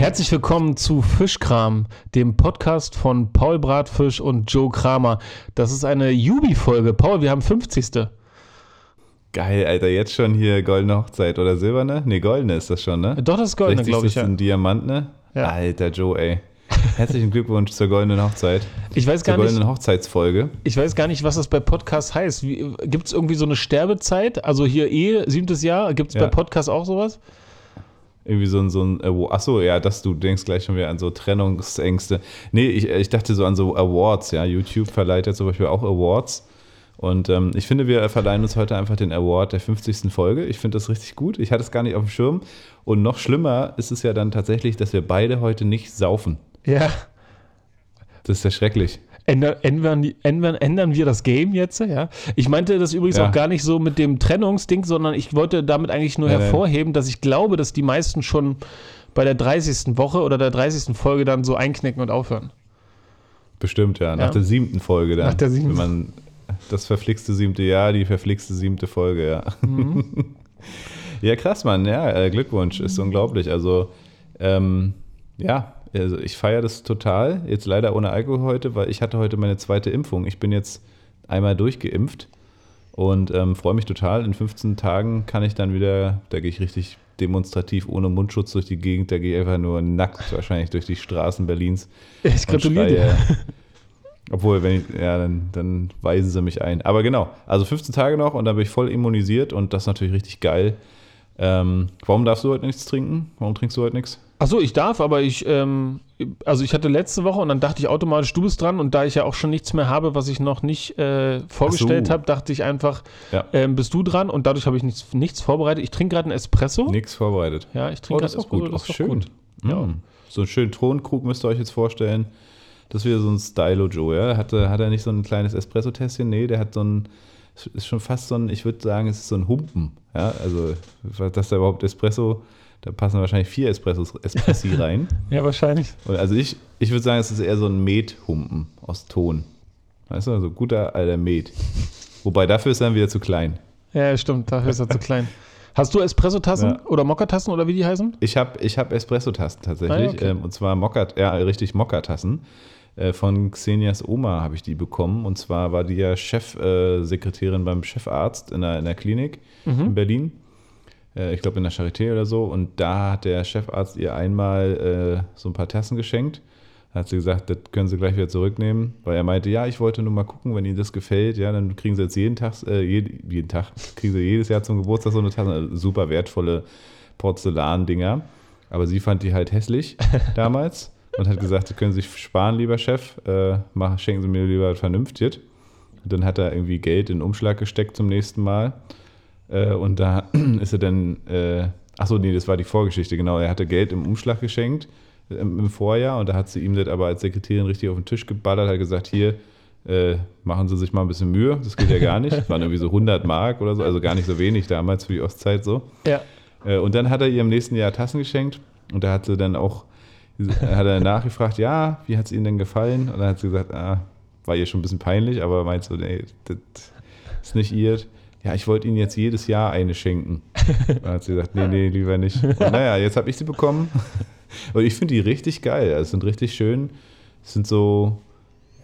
Herzlich willkommen zu Fischkram, dem Podcast von Paul Bratfisch und Joe Kramer. Das ist eine Jubi-Folge. Paul, wir haben 50. Geil, Alter, jetzt schon hier goldene Hochzeit oder silberne? Ne, goldene ist das schon, ne? Doch, das ist goldene, glaube ich. Das ist ein Diamant, ne? Ja. Alter, Joe, ey. Herzlichen Glückwunsch zur goldenen Hochzeit. Ich weiß zur gar nicht, goldenen Hochzeitsfolge. ich weiß gar nicht, was das bei Podcasts heißt. Gibt es irgendwie so eine Sterbezeit? Also hier Ehe, siebtes Jahr. Gibt es Ja. bei Podcasts auch sowas? Irgendwie so ein, so ein. Achso, ja, das, du denkst gleich schon wieder an so Trennungsängste. Nee, ich, ich dachte so an so Awards, ja. YouTube verleiht ja zum Beispiel auch Awards. Und ähm, ich finde, wir verleihen uns heute einfach den Award der 50. Folge. Ich finde das richtig gut. Ich hatte es gar nicht auf dem Schirm. Und noch schlimmer ist es ja dann tatsächlich, dass wir beide heute nicht saufen. Ja. Das ist ja schrecklich. Ändern, ändern, ändern, ändern wir das Game jetzt? Ja. Ich meinte das übrigens Ja. auch gar nicht so mit dem Trennungsding, sondern ich wollte damit eigentlich nur Nein, nein. hervorheben, dass ich glaube, dass die meisten schon bei der 30. Woche oder der 30. Folge dann so einknicken und aufhören. Bestimmt, ja. Nach Ja. der siebten Folge dann. Nach der siebten. Wenn man das verflixte siebte Jahr, die verflixte siebte Folge, ja. Mhm. ja, krass, Mann. Ja, äh, Glückwunsch. Ist unglaublich. Also, ähm, ja, also ich feiere das total. Jetzt leider ohne Alkohol heute, weil ich hatte heute meine zweite Impfung. Ich bin jetzt einmal durchgeimpft und ähm, freue mich total. In 15 Tagen kann ich dann wieder, da gehe ich richtig demonstrativ ohne Mundschutz durch die Gegend, da gehe ich einfach nur nackt wahrscheinlich durch die Straßen Berlins. Ich gratuliere dir. Obwohl, wenn ich, ja, dann, dann weisen sie mich ein. Aber genau, also 15 Tage noch und dann bin ich voll immunisiert und das ist natürlich richtig geil. Ähm, warum darfst du heute nichts trinken? Warum trinkst du heute nichts? Achso, ich darf, aber ich, ähm, also ich hatte letzte Woche und dann dachte ich automatisch, du bist dran und da ich ja auch schon nichts mehr habe, was ich noch nicht äh, vorgestellt so. habe, dachte ich einfach, Ja. ähm, bist du dran und dadurch habe ich nichts, nichts vorbereitet. Ich trinke gerade einen Espresso. Nichts vorbereitet. Ja, ich Oh, trinke das ist gerade auch gut. Das Auch ist doch schön. gut. Ja. Ja. So einen schönen Tonkrug müsst ihr euch jetzt vorstellen. Das ist wieder so ein Stylo Joe, ja? Hatte, hat er nicht so ein kleines Espresso-Tässchen? Nee, der hat so ein, ist schon fast so ein, ich würde sagen, es ist so ein Humpen. Ja, also, dass da überhaupt Espresso, da passen wahrscheinlich vier Espressos, Espressi rein. Ja, wahrscheinlich. Und also ich, ich würde sagen, es ist eher so ein Methumpen aus Ton. Weißt du, also guter alter Met. Wobei dafür ist er dann wieder zu klein. Ja, stimmt, dafür ist er zu klein. Hast du Espresso-Tassen Ja. oder Mokka-Tassen oder wie die heißen? Ich habe ich hab Espresso-Tassen tatsächlich. Ah, okay. ähm, und zwar Mokka, ja, richtig Mokka-Tassen. Äh, von Xenias Oma habe ich die bekommen. Und zwar war die ja Chefsekretärin Sekretärin beim Chefarzt in der, in der Klinik Mhm. in Berlin. Äh, ich glaube in der Charité oder so. Und da hat der Chefarzt ihr einmal äh, so ein paar Tassen geschenkt. Da hat sie gesagt, das können Sie gleich wieder zurücknehmen, weil er meinte, ja, ich wollte nur mal gucken, wenn Ihnen das gefällt, ja, dann kriegen Sie jetzt jeden Tag, äh, jeden, jeden Tag, kriegen Sie jedes Jahr zum Geburtstag so eine Tasse, also super wertvolle Porzellandinger. Aber sie fand die halt hässlich damals und hat gesagt, Sie können sich sparen, lieber Chef, äh, mach, schenken Sie mir lieber vernünftig. Und dann hat er irgendwie Geld in den Umschlag gesteckt zum nächsten Mal. Äh, und da ist er dann, äh, achso, nee, das war die Vorgeschichte, genau. Er hatte Geld im Umschlag geschenkt im, im Vorjahr und da hat sie ihm das aber als Sekretärin richtig auf den Tisch geballert, hat gesagt, hier, äh, machen Sie sich mal ein bisschen Mühe, das geht ja gar nicht. Das waren irgendwie so 100 Mark oder so, also gar nicht so wenig damals für die Ostzeit so. Ja. Äh, und dann hat er ihr im nächsten Jahr Tassen geschenkt und da hat sie dann auch, hat er nachgefragt, ja, wie hat es Ihnen denn gefallen? Und dann hat sie gesagt, ah, war ihr schon ein bisschen peinlich, aber meint so, nee, das ist nicht ihr. Ja, ich wollte Ihnen jetzt jedes Jahr eine schenken. Dann hat sie gesagt, nee, nee, lieber nicht. Und naja, jetzt habe ich sie bekommen. Und ich finde die richtig geil. Also, Es sind richtig schön. Es sind so,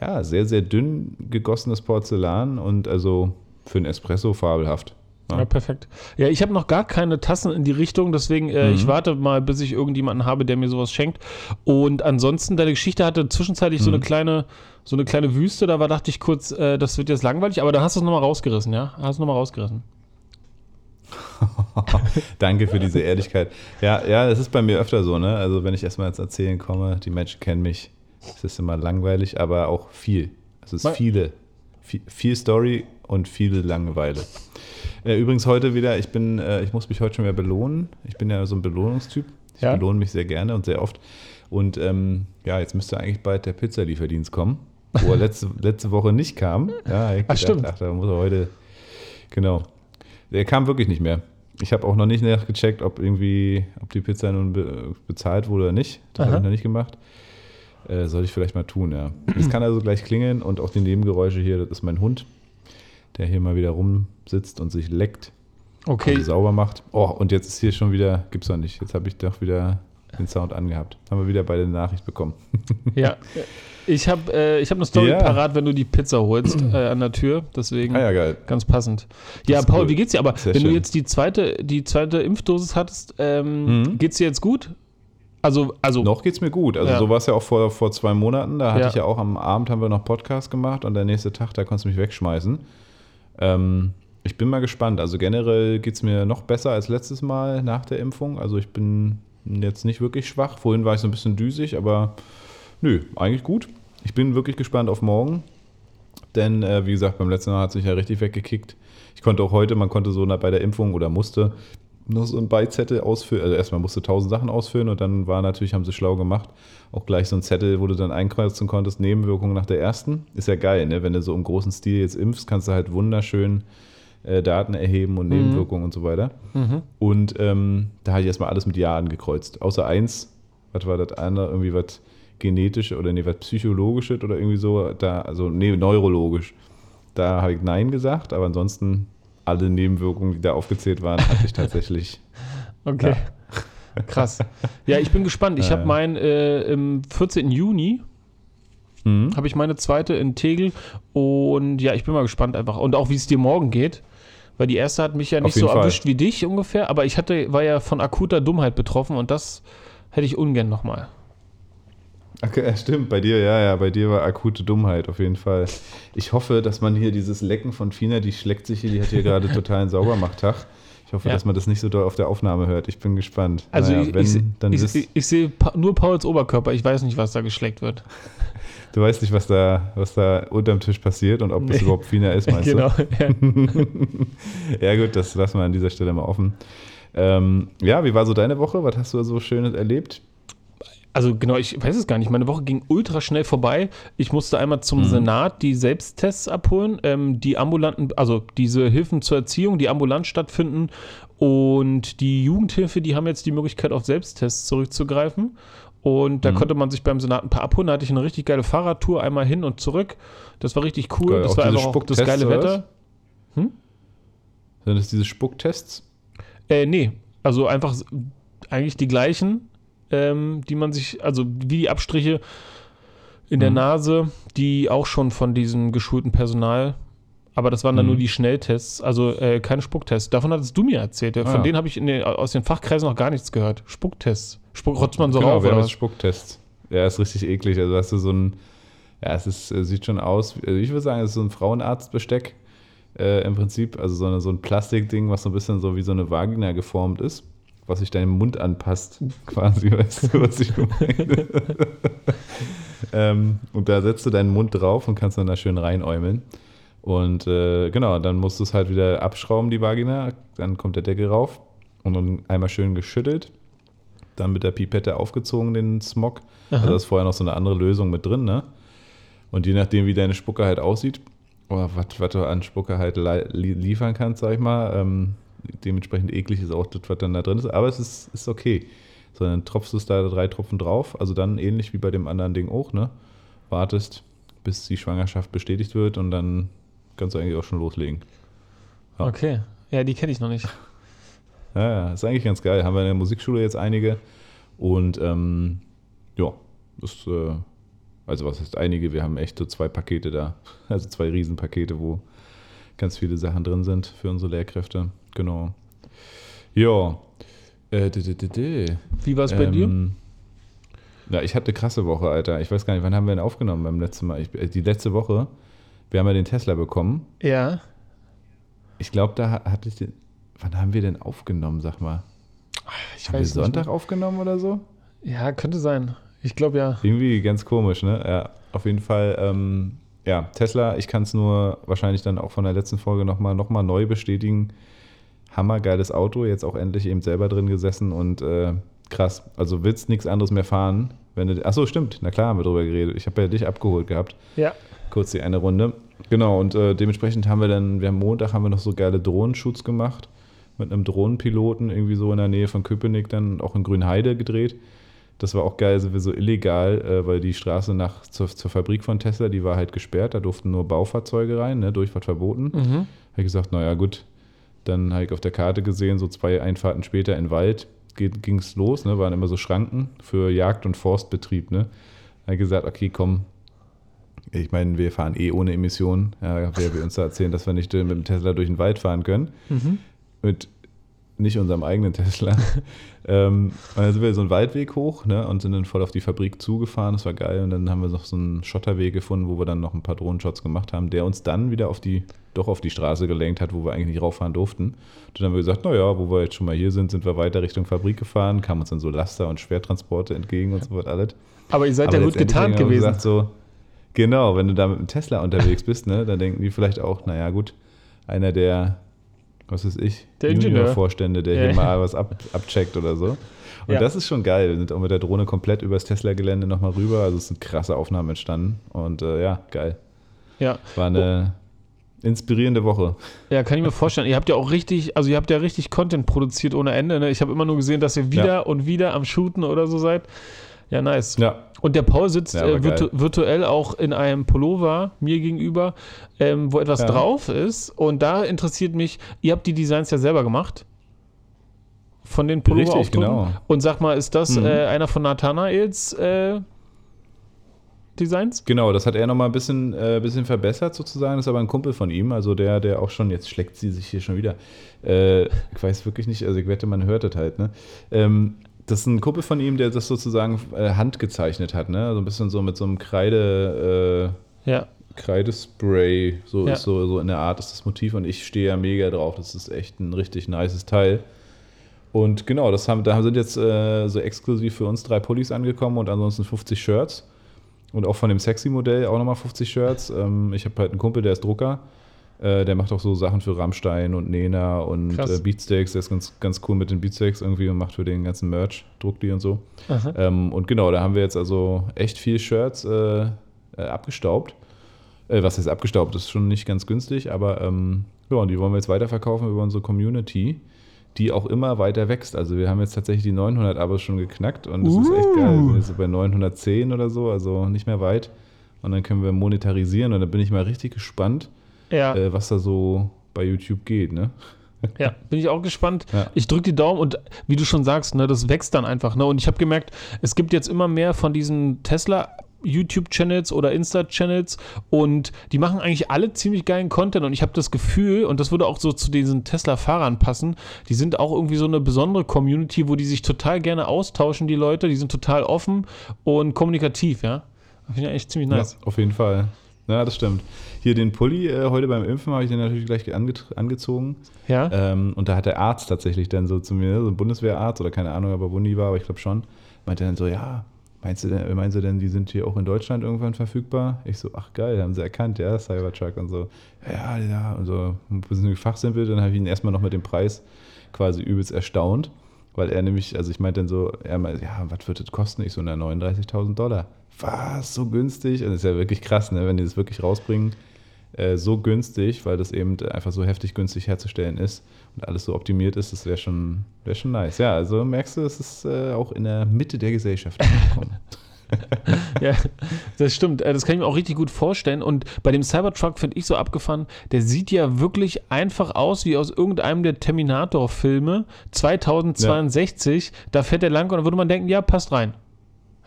ja, sehr, sehr dünn gegossenes Porzellan und also für einen Espresso fabelhaft. Ja, perfekt. Ja, ich habe noch gar keine Tassen in die Richtung, deswegen äh, Mhm. ich warte mal, bis ich irgendjemanden habe, der mir sowas schenkt. Und ansonsten, deine Geschichte hatte zwischenzeitlich so Mhm. eine kleine, so eine kleine Wüste, da war dachte ich kurz, äh, das wird jetzt langweilig, aber da hast du es nochmal rausgerissen, ja? Hast du nochmal rausgerissen. Danke für diese Ehrlichkeit. Ja, ja, das ist bei mir öfter so, ne? Also wenn ich erstmal ins Erzählen komme, die Menschen kennen mich, es ist immer langweilig, aber auch viel. Es ist viele, viel, viel Story und viele Langeweile. Äh, übrigens heute wieder, ich bin, äh, ich muss mich heute schon wieder belohnen. Ich bin ja so ein Belohnungstyp. Ich Ja. belohne mich sehr gerne und sehr oft. Und ähm, ja, jetzt müsste eigentlich bald der Pizzalieferdienst kommen, wo er letzte, letzte Woche nicht kam. Ja, ich Ach, gedacht, stimmt. Ach, da muss er heute, genau. Der kam wirklich nicht mehr. Ich habe auch noch nicht nachgecheckt, ob irgendwie, ob die Pizza nun be bezahlt wurde oder nicht. Das habe ich noch nicht gemacht. Äh, soll ich vielleicht mal tun, ja. Es kann also gleich klingeln und auch die Nebengeräusche hier, das ist mein Hund, der hier mal wieder rumsitzt und sich leckt Okay, und sauber macht. Oh, und jetzt ist hier schon wieder, gibt's doch nicht. Jetzt habe ich doch wieder den Sound angehabt. Haben wir wieder beide eine Nachricht bekommen. Ja. Ich habe äh, ich hab eine Story Ja. parat, wenn du die Pizza holst äh, an der Tür. Deswegen Ah ja, geil. ganz passend. Ja, Paul, cool. wie geht's dir? Aber Sehr wenn du schön. jetzt die zweite, die zweite Impfdosis hattest, ähm, Mhm. geht's dir jetzt gut? Also, also Noch geht's mir gut. Also Ja. so war es ja auch vor, vor zwei Monaten. Da hatte Ja. ich ja auch am Abend haben wir noch Podcast gemacht und der nächste Tag, da konntest du mich wegschmeißen. Ähm, ich bin mal gespannt. Also generell geht's mir noch besser als letztes Mal nach der Impfung. Also ich bin jetzt nicht wirklich schwach. Vorhin war ich so ein bisschen düsig, aber nö, eigentlich gut. Ich bin wirklich gespannt auf morgen. Denn, äh, wie gesagt, beim letzten Mal hat es mich ja richtig weggekickt. Ich konnte auch heute, man konnte so bei der Impfung oder musste noch so ein Beizettel ausfüllen. Also erstmal musste tausend Sachen ausfüllen und dann war natürlich, haben sie schlau gemacht, auch gleich so ein Zettel, wo du dann einkreuzen konntest, Nebenwirkungen nach der ersten. Ist ja geil, ne? Wenn du so im großen Stil jetzt impfst, kannst du halt wunderschön äh, Daten erheben und Nebenwirkungen und so weiter. Mhm. Und ähm, da habe ich erstmal alles mit Ja angekreuzt. Außer eins, was war das andere? Irgendwie was genetisches oder nee, was psychologisches oder irgendwie so. Da, also nee, neurologisch. Da habe ich Nein gesagt, aber ansonsten alle Nebenwirkungen, die da aufgezählt waren, hatte ich tatsächlich. Okay. Krass. Ja, ich bin gespannt. Ich Ja, habe ja. mein äh, im 14. Juni Mhm. habe ich meine zweite in Tegel und ja, ich bin mal gespannt einfach und auch wie es dir morgen geht, weil die erste hat mich ja nicht so Fall. erwischt wie dich ungefähr, aber ich hatte war ja von akuter Dummheit betroffen und das hätte ich ungern nochmal. Okay, ja, stimmt, bei dir, ja, ja, bei dir war akute Dummheit auf jeden Fall. Ich hoffe, dass man hier dieses Lecken von Fina, die schleckt sich hier, die hat hier gerade totalen Saubermachttag. Ich hoffe, Ja. dass man das nicht so doll auf der Aufnahme hört. Ich bin gespannt. Also Naja, ich, wenn, ich, dann ich, ich, ich sehe nur Pauls Oberkörper, ich weiß nicht, was da geschleckt wird. du weißt nicht, was da, was da unterm Tisch passiert und ob das Nee. überhaupt Fina ist, meinst genau. Ja. du? Ja gut, das lassen wir an dieser Stelle mal offen. Ähm, ja, wie war so deine Woche? Was hast du so Schönes erlebt? Also genau, ich weiß es gar nicht. Meine Woche ging ultra schnell vorbei. Ich musste einmal zum Senat die Selbsttests abholen, ähm, die ambulanten, also diese Hilfen zur Erziehung, die ambulant stattfinden. Und die Jugendhilfe, die haben jetzt die Möglichkeit, auf Selbsttests zurückzugreifen. Und da Mhm. konnte man sich beim Senat ein paar abholen. Da hatte ich eine richtig geile Fahrradtour, einmal hin und zurück. Das war richtig cool. Geil. Das war einfach auch das geile Wetter. Sind das diese Spucktests? Äh, nee, also einfach eigentlich die gleichen, ähm, die man sich, also wie die Abstriche in der Mhm. Nase, die auch schon von diesem geschulten Personal, aber das waren dann Mhm. nur die Schnelltests, also äh, keine Spucktests. Davon hattest du mir erzählt. Ah, Von ja. denen habe ich in den, aus den Fachkreisen noch gar nichts gehört. Spucktests. Spuck, rotzt man so genau, rauf wir oder was? Spucktest. Ja, ist richtig eklig. Also hast du so ein, ja, es ist, äh, sieht schon aus, also ich würde sagen, es ist so ein Frauenarztbesteck äh, im Prinzip. Also so, eine, so ein Plastikding, was so ein bisschen so wie so eine Vagina geformt ist, was sich deinem Mund anpasst, quasi, weißt du, was ich meine? ähm, und da setzt du deinen Mund drauf und kannst dann da schön reinäumeln. Und äh, genau, dann musst du es halt wieder abschrauben, die Vagina. Dann kommt der Deckel rauf und dann einmal schön geschüttelt. Dann mit der Pipette aufgezogen, den Smog. Also da ist vorher noch so eine andere Lösung mit drin, ne? Und je nachdem, wie deine Spucke halt aussieht, oder was, was du an Spucke halt liefern kannst, sag ich mal, ähm, dementsprechend eklig ist auch das, was dann da drin ist. Aber es ist, ist okay. So, dann tropfst du es da drei Tropfen drauf. Also dann ähnlich wie bei dem anderen Ding auch, ne? Wartest, bis die Schwangerschaft bestätigt wird und dann kannst du eigentlich auch schon loslegen. Ja. Okay. Ja, die kenne ich noch nicht. Ja, ist eigentlich ganz geil. Haben wir in der Musikschule jetzt einige. Und ähm, ja, das, äh, also was heißt einige? Wir haben echt so zwei Pakete da. Also zwei Riesenpakete, wo ganz viele Sachen drin sind für unsere Lehrkräfte. Genau. Ja. Äh, d -d -d -d. Wie war es bei dir? Ähm, Ja, ich hatte eine krasse Woche, Alter. Ich weiß gar nicht, wann haben wir denn aufgenommen beim letzten Mal? Ich, äh, die letzte Woche. Wir haben ja den Tesla bekommen. Ja. Ich glaube, da ha- hatte ich den. Wann haben wir denn aufgenommen, sag mal? Ich Haben wir Sonntag aufgenommen oder so? Ja, könnte sein. Ich glaube ja. Irgendwie ganz komisch, ne? Ja, auf jeden Fall. Ähm, ja, Tesla, ich kann es nur wahrscheinlich dann auch von der letzten Folge nochmal noch mal neu bestätigen. Hammergeiles Auto, jetzt auch endlich eben selber drin gesessen und äh, krass. Also willst nichts anderes mehr fahren, wenn du. Achso, stimmt, na klar haben wir drüber geredet. Ich habe ja dich abgeholt gehabt. Ja. kurz die eine Runde. Genau, und äh, dementsprechend haben wir dann, wir haben Montag haben wir noch so geile Drohnenshoots gemacht mit einem Drohnenpiloten irgendwie so in der Nähe von Köpenick dann auch in Grünheide gedreht. Das war auch geil, sind wir so illegal, äh, weil die Straße nach zur, zur Fabrik von Tesla, die war halt gesperrt, da durften nur Baufahrzeuge rein, ne, Durchfahrt verboten. Mhm. Habe ich gesagt, naja gut, dann habe ich auf der Karte gesehen, so zwei Einfahrten später in den Wald, ging es los, ne? waren immer so Schranken für Jagd- und Forstbetrieb. Ne? Er hat gesagt, okay, komm, ich meine, wir fahren eh ohne Emissionen. Ja, wer will uns da erzählen, dass wir nicht mit dem Tesla durch den Wald fahren können? Mhm. Mit nicht unserem eigenen Tesla. ähm, und dann sind wir so einen Waldweg hoch ne, und sind dann voll auf die Fabrik zugefahren. Das war geil. Und dann haben wir noch so einen Schotterweg gefunden, wo wir dann noch ein paar Drohnenshots gemacht haben, der uns dann wieder auf die, doch auf die Straße gelenkt hat, wo wir eigentlich nicht rauffahren durften. Und dann haben wir gesagt, naja, wo wir jetzt schon mal hier sind, sind wir weiter Richtung Fabrik gefahren, kamen uns dann so Laster und Schwertransporte entgegen und so was alles. Aber ihr seid Aber ja gut getarnt gewesen. Gesagt, so, genau, wenn du da mit dem Tesla unterwegs bist, ne, dann denken die vielleicht auch, naja gut, einer der, was weiß ich, Der. Junior-Vorstände, der Ja, hier mal was ab, abcheckt oder so. Und Ja. das ist schon geil. Wir sind auch mit der Drohne komplett übers Tesla-Gelände nochmal rüber. Also es sind krasse Aufnahmen entstanden. Und äh, ja, geil. Ja. War eine inspirierende Woche. Ja, kann ich mir vorstellen. Ihr habt ja auch richtig, also ihr habt ja richtig Content produziert ohne Ende. Ne? Ich habe immer nur gesehen, dass ihr wieder Ja. und wieder am Shooten oder so seid. Ja, nice. Ja, Und der Paul sitzt Ja, äh, virtu geil. virtuell auch in einem Pullover mir gegenüber, ähm, wo etwas Ja. drauf ist. Und da interessiert mich, ihr habt die Designs ja selber gemacht. Von den Pullover Richtig, genau. Und sag mal, ist das Mhm. äh, einer von Nathanaels äh, Designs? Genau, das hat er nochmal ein bisschen, äh, bisschen verbessert sozusagen. Das ist aber ein Kumpel von ihm, also der, der auch schon, jetzt schlägt sie sich hier schon wieder. Äh, ich weiß wirklich nicht, also ich wette, man hört das halt, ne? Ähm, das ist ein Kumpel von ihm, der das sozusagen äh, handgezeichnet hat, ne? So ein bisschen so mit so einem Kreide, Ja. äh, Kreidespray, so Ja. ist so, so in der Art ist das Motiv und ich stehe ja mega drauf. Das ist echt ein richtig nices Teil. Und genau, das haben, da sind jetzt äh, so exklusiv für uns drei Pullis angekommen und ansonsten 50 Shirts. Und auch von dem Sexy-Modell auch nochmal 50 Shirts. Ähm, ich habe halt einen Kumpel, der ist Drucker. Äh, der macht auch so Sachen für Rammstein und Nena und äh, Beatsteaks. Der ist ganz, ganz cool mit den Beatsteaks irgendwie und macht für den ganzen Merch, druckt die und so. Ähm, und genau, da haben wir jetzt also echt viel Shirts äh, äh, abgestaubt. Äh, was heißt abgestaubt? Das ist schon nicht ganz günstig, aber ähm, ja, und die wollen wir jetzt weiterverkaufen über unsere Community, die auch immer weiter wächst. Also wir haben jetzt tatsächlich die 900 Abos schon geknackt und das ist echt geil. Wir sind jetzt bei 910 oder so, also nicht mehr weit. Und dann können wir monetarisieren und da bin ich mal richtig gespannt, Ja. äh, was da so bei YouTube geht, ne? Ja, bin ich auch gespannt. Ja. Ich drücke die Daumen und wie du schon sagst, ne, das wächst dann einfach. Ne? Und ich habe gemerkt, es gibt jetzt immer mehr von diesen Tesla YouTube-Channels oder Insta-Channels und die machen eigentlich alle ziemlich geilen Content und ich habe das Gefühl, und das würde auch so zu diesen Tesla-Fahrern passen, die sind auch irgendwie so eine besondere Community, wo die sich total gerne austauschen, die Leute, die sind total offen und kommunikativ, ja. Finde ich eigentlich ziemlich nice. Ja, auf jeden Fall. Ja, das stimmt. Hier den Pulli äh, heute beim Impfen habe ich den natürlich gleich ange angezogen. Ja, Ähm, und da hat der Arzt tatsächlich dann so zu mir, so ein Bundeswehrarzt oder keine Ahnung, ob er Wundi war, aber ich glaube schon, meinte dann so, ja, meinst du denn, meinst du denn, die sind hier auch in Deutschland irgendwann verfügbar? Ich so, ach geil, haben sie erkannt, ja, Cybertruck und so. Ja, ja, und so ein bisschen fachsimpel, dann habe ich ihn erstmal noch mit dem Preis quasi übelst erstaunt, weil er nämlich, also ich meinte dann so, er meinte, ja, was wird das kosten? Ich so, na, 39.000 Dollar. Was, so günstig? Und das ist ja wirklich krass, ne, wenn die das wirklich rausbringen äh, so günstig, weil das eben einfach so heftig günstig herzustellen ist und alles so optimiert ist, das wäre schon, wär schon nice. Ja, also merkst du, es ist äh, auch in der Mitte der Gesellschaft angekommen. Ja, das stimmt. Äh, Das kann ich mir auch richtig gut vorstellen. Und bei dem Cybertruck finde ich so abgefahren, der sieht ja wirklich einfach aus wie aus irgendeinem der Terminator-Filme 2062. Da fährt er lang und dann würde man denken, ja, passt rein.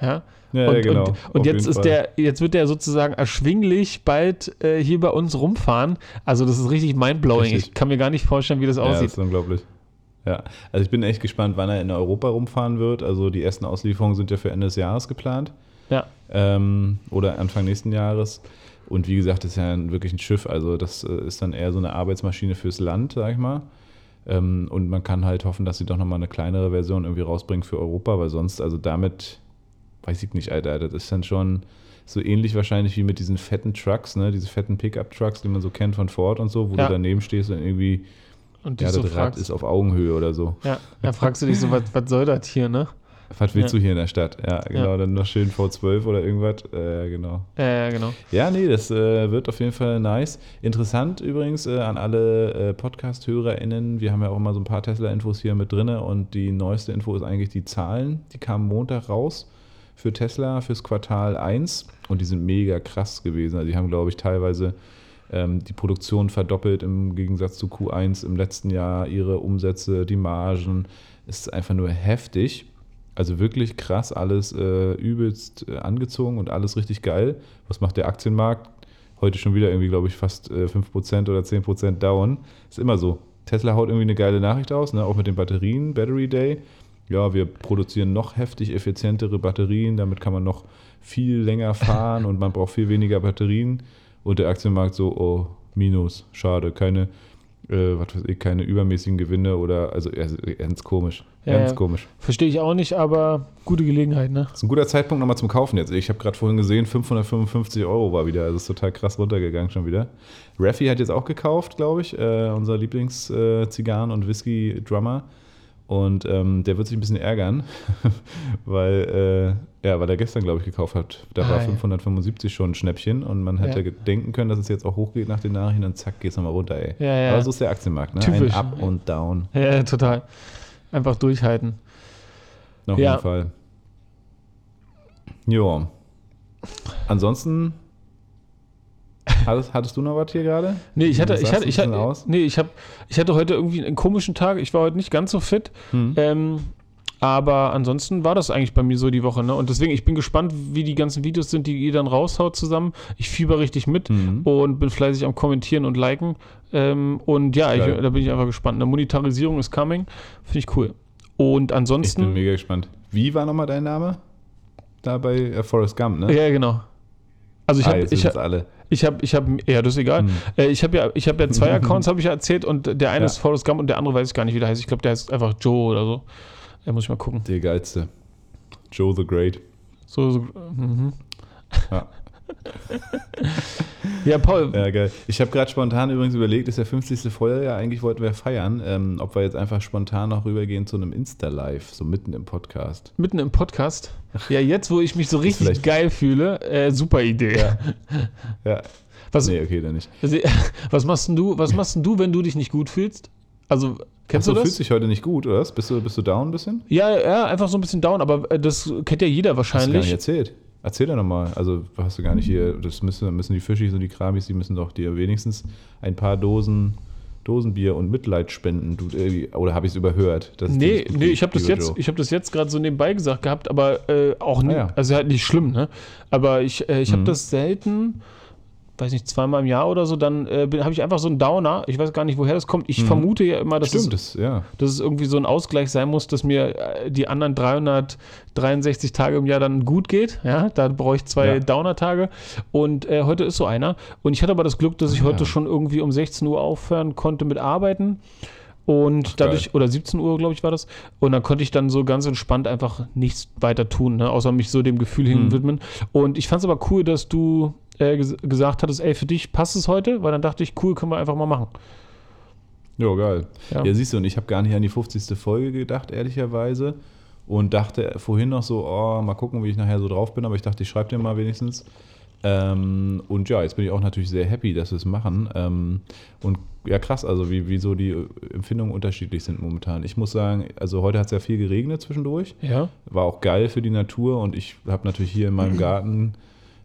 Ja. Ja, und, ja, genau. und, und jetzt ist Fall. der, jetzt wird der sozusagen erschwinglich bald äh, hier bei uns rumfahren. Also das ist richtig mindblowing. Richtig. Ich kann mir gar nicht vorstellen, wie das Ja, das aussieht. ist unglaublich. Ja, also ich bin echt gespannt, wann er in Europa rumfahren wird. Also die ersten Auslieferungen sind ja für Ende des Jahres geplant. Ja. ähm, oder Anfang nächsten Jahres. Und wie gesagt, das ist ja wirklich ein Schiff. Also das äh, ist dann eher so eine Arbeitsmaschine fürs Land, sag ich mal. Ähm, und man kann halt hoffen, dass sie doch nochmal eine kleinere Version irgendwie rausbringen für Europa, weil sonst, also damit, weiß ich nicht, Alter, das ist dann schon so ähnlich wahrscheinlich wie mit diesen fetten Trucks, ne, diese fetten Pickup-Trucks, die man so kennt von Ford und so, wo Ja. du daneben stehst und irgendwie, Und ja, dich das so Rad fragst, ist auf Augenhöhe oder so. ja, dann fragst du dich so, was, was soll das hier, ne? Was willst Ja. du hier in der Stadt? Ja, genau, Ja. dann noch schön V12 oder irgendwas. Äh, genau. Ja, ja, genau. Ja, nee, das äh, wird auf jeden Fall nice. Interessant übrigens äh, an alle äh, Podcast-HörerInnen. Wir haben ja auch immer so ein paar Tesla-Infos hier mit drin und die neueste Info ist eigentlich die Zahlen. Die kamen Montag raus für Tesla fürs Quartal 1 und die sind mega krass gewesen. Also die haben, glaube ich, teilweise ähm, die Produktion verdoppelt im Gegensatz zu Q1 im letzten Jahr, ihre Umsätze, die Margen. Es ist einfach nur heftig. Also wirklich krass, alles äh, übelst äh, angezogen und alles richtig geil. Was macht der Aktienmarkt? Heute schon wieder irgendwie, glaube ich, fast äh, 5% oder 10% down. Ist immer so. Tesla haut irgendwie eine geile Nachricht aus, ne? auch mit den Batterien, Battery Day. Ja, wir produzieren noch heftig effizientere Batterien, damit kann man noch viel länger fahren und man braucht viel weniger Batterien. Und der Aktienmarkt so, oh, Minus, schade, keine, äh, was weiß ich, keine übermäßigen Gewinne oder, also, ganz komisch, ganz ja. komisch. Verstehe ich auch nicht, aber gute Gelegenheit, ne? Das ist ein guter Zeitpunkt nochmal zum Kaufen jetzt. Ich habe gerade vorhin gesehen, 555 Euro war wieder. Also ist total krass runtergegangen schon wieder. Raffi hat jetzt auch gekauft, glaube ich, äh, unser Lieblings-Zigarren- und Whisky-Drummer. Und ähm, der wird sich ein bisschen ärgern, weil, äh, ja, weil er gestern, glaube ich, gekauft hat. Da Ah, war ja. 575 schon ein Schnäppchen und man hätte Ja. denken können, dass es jetzt auch hochgeht nach den Nachrichten und zack, geht es nochmal runter, ey. Ja, ja. Aber so ist der Aktienmarkt, ne? Typisch. Ein Up und Down. Ja, total. Einfach durchhalten. Auf jeden Fall. Jo. Ansonsten, hattest, hattest du noch was hier gerade? Nee, ich hatte, ich hatte, ich hatte, aus. nee, ich hab, ich hatte heute irgendwie einen komischen Tag. Ich war heute nicht ganz so fit. Hm. Ähm, aber ansonsten war das eigentlich bei mir so die Woche. Ne? Und deswegen, ich bin gespannt, wie die ganzen Videos sind, die ihr dann raushaut zusammen. Ich fieber richtig mit Mhm. und bin fleißig am Kommentieren und Liken. Ähm, und ja, ich, da bin ich einfach gespannt. Eine Monetarisierung ist coming. Finde ich cool. Und Ich bin ansonsten. mega gespannt. Wie war nochmal dein Name? Da bei äh, Forrest Gump, ne? Ja, genau. Also ich ah, habe alle. Ich hab, ich hab, ja, das ist egal. Hm. Äh, ich habe ja, ich habe ja zwei Accounts, habe ich ja erzählt, und der eine Ja. ist Forrest Gump und der andere weiß ich gar nicht, wie der heißt. Ich glaube, der heißt einfach Joe oder so. Da muss ich mal gucken. Der geilste. Joe the Great. So, so, mhm. Ja. Ja, Paul, Ja, geil. Ich habe gerade spontan übrigens überlegt, ist der 50. Folge, eigentlich wollten wir feiern, ähm, ob wir jetzt einfach spontan noch rübergehen zu einem Insta-Live, so mitten im Podcast. mitten im Podcast. Ja, jetzt, wo ich mich so richtig geil fühle, äh, super Idee. Ja. Ja. Was, Nee, okay, dann nicht. was machst denn du, was machst du, wenn du dich nicht gut fühlst? Also, kennst Achso, du fühlst das? dich heute nicht gut, oder? Bist du, bist du down ein bisschen? Ja, ja, einfach so ein bisschen down, aber äh, das kennt ja jeder Hast du gar nicht wahrscheinlich. erzählt. Erzähl doch nochmal. Also hast du gar nicht hier, das müssen, müssen die Fischis und die Kramis, die müssen doch dir wenigstens ein paar Dosen, Dosenbier und Mitleid spenden. Du, äh, oder habe ich es überhört? dir Nee, nee, ich habe das jetzt, ich habe das jetzt gerade so nebenbei gesagt gehabt, aber äh, auch nicht, Ah, ja. also halt nicht schlimm, ne? Aber ich, äh, ich habe Mhm. das selten, weiß nicht, zweimal im Jahr oder so, dann äh, habe ich einfach so einen Downer. Ich weiß gar nicht, woher das kommt. Ich Mhm. vermute ja immer, dass Stimmt, es, das, ja. dass es irgendwie so ein Ausgleich sein muss, dass mir äh, die anderen 363 Tage im Jahr dann gut geht. Ja, da brauche ich zwei Ja. Downer-Tage. Und äh, heute ist so einer. Und ich hatte aber das Glück, dass ich Ah, heute ja. schon irgendwie um 16 Uhr aufhören konnte mit Arbeiten. Und dadurch, oder 17 Uhr, glaube ich, war das. Und dann konnte ich dann so ganz entspannt einfach nichts weiter tun, ne? außer mich so dem Gefühl hin Hm. widmen. Und ich fand es aber cool, dass du äh, ges gesagt hattest, ey, für dich passt es heute, weil dann dachte ich, cool, können wir einfach mal machen. Ja, geil. Ja. Ja, siehst du, und ich habe gar nicht an die 50. Folge gedacht, ehrlicherweise. Und dachte vorhin noch so, oh, mal gucken, wie ich nachher so drauf bin, aber ich dachte, ich schreibe dir mal wenigstens. Ähm, und ja, jetzt bin ich auch natürlich sehr happy, dass wir es machen. Ähm, und ja, krass, also wie, wie so die Empfindungen unterschiedlich sind momentan. Ich muss sagen, also heute hat es ja viel geregnet zwischendurch. Ja. War auch geil für die Natur und ich habe natürlich hier in meinem Garten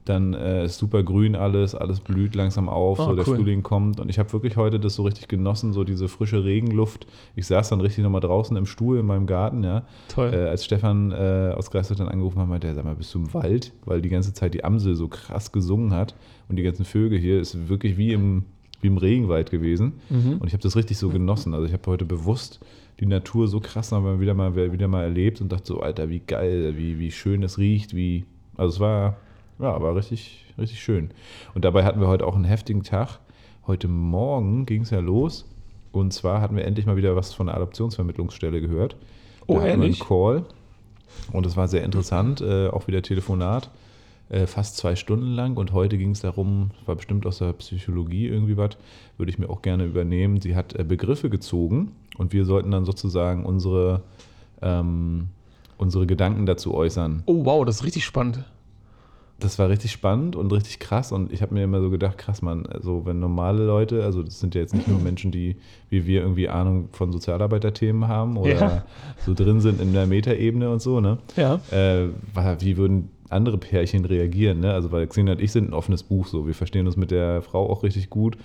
dann äh, ist super grün alles, alles blüht langsam auf, Ah, so der cool. Frühling kommt und ich habe wirklich heute das so richtig genossen, so diese frische Regenluft. Ich saß dann richtig nochmal draußen im Stuhl in meinem Garten, ja. Toll. Äh, als Stefan äh, aus Greifswald dann angerufen hat, meinte er, sag mal, bist du im Wald? Weil die ganze Zeit die Amsel so krass gesungen hat und die ganzen Vögel hier ist wirklich wie im, wie im Regenwald gewesen. Mhm. Und ich habe das richtig so genossen. Also ich habe heute bewusst die Natur so krass nochmal wieder mal, wieder mal erlebt und dachte so, Alter, wie geil, wie, wie schön es riecht, wie. Also es war, ja, war richtig, richtig schön. Und dabei hatten wir heute auch einen heftigen Tag. Heute Morgen ging es ja los. Und zwar hatten wir endlich mal wieder was von der Adoptionsvermittlungsstelle gehört. Oh, da wir einen ehrlich? Call. Und es war sehr interessant, äh, auch wieder Telefonat, äh, fast zwei Stunden lang. Und heute ging es darum, war bestimmt aus der Psychologie irgendwie was, würde ich mir auch gerne übernehmen. Sie hat äh, Begriffe gezogen und wir sollten dann sozusagen unsere, ähm, unsere Gedanken dazu äußern. Oh, wow, das ist richtig spannend. Das war richtig spannend und richtig krass. Und ich habe mir immer so gedacht, krass, man, also wenn normale Leute, also das sind ja jetzt nicht nur Menschen, die wie wir irgendwie Ahnung von Sozialarbeiterthemen haben oder Ja. so drin sind in der Metaebene und so, ne? Ja. Äh, wie würden andere Pärchen reagieren. Ne? Also weil Xenia und ich sind ein offenes Buch so. Wir verstehen uns mit der Frau auch richtig gut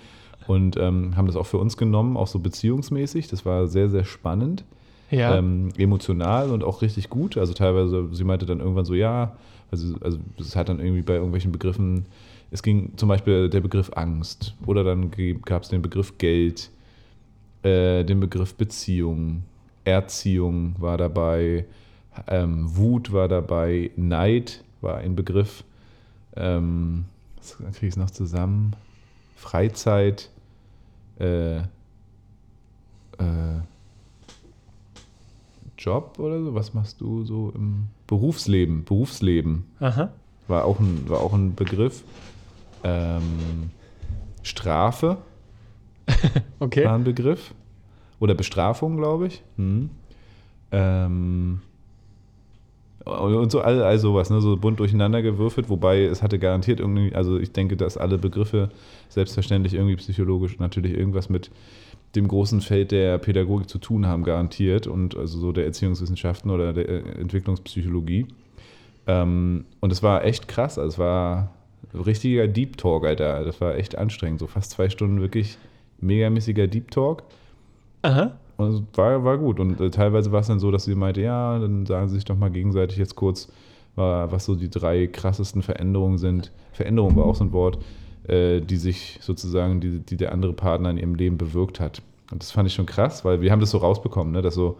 und ähm, haben das auch für uns genommen, auch so beziehungsmäßig. Das war sehr, sehr spannend. Ja. Ähm, emotional und auch richtig gut. Also teilweise, sie meinte dann irgendwann so, ja, also, also es hat dann irgendwie bei irgendwelchen Begriffen, es ging zum Beispiel der Begriff Angst oder dann gab es den Begriff Geld, äh, den Begriff Beziehung, Erziehung war dabei, ähm, Wut war dabei, Neid war ein Begriff, ähm, was kriege ich es noch zusammen? Freizeit, äh, äh, Job oder so? Was machst du so im Berufsleben? Berufsleben Aha. war auch ein, war auch ein Begriff. Ähm, Strafe Okay. war ein Begriff. Oder Bestrafung, glaube ich. Hm. Ähm, und so all, all sowas, ne? so bunt durcheinander gewürfelt, wobei es hatte garantiert irgendwie, also ich denke, dass alle Begriffe selbstverständlich irgendwie psychologisch natürlich irgendwas mit dem großen Feld der Pädagogik zu tun haben, garantiert, und also so der Erziehungswissenschaften oder der äh, Entwicklungspsychologie. Ähm, und es war echt krass, also es war richtiger Deep Talk, Alter. Das war echt anstrengend, so fast zwei Stunden wirklich megamäßiger Deep Talk. Aha. Und es war, war gut. Und äh, teilweise war es dann so, dass sie meinte, ja, dann sagen sie sich doch mal gegenseitig jetzt kurz, was so die drei krassesten Veränderungen sind. Veränderung war auch so ein Wort, äh, die sich sozusagen, die, die der andere Partner in ihrem Leben bewirkt hat. Und das fand ich schon krass, weil wir haben das so rausbekommen, ne, dass so,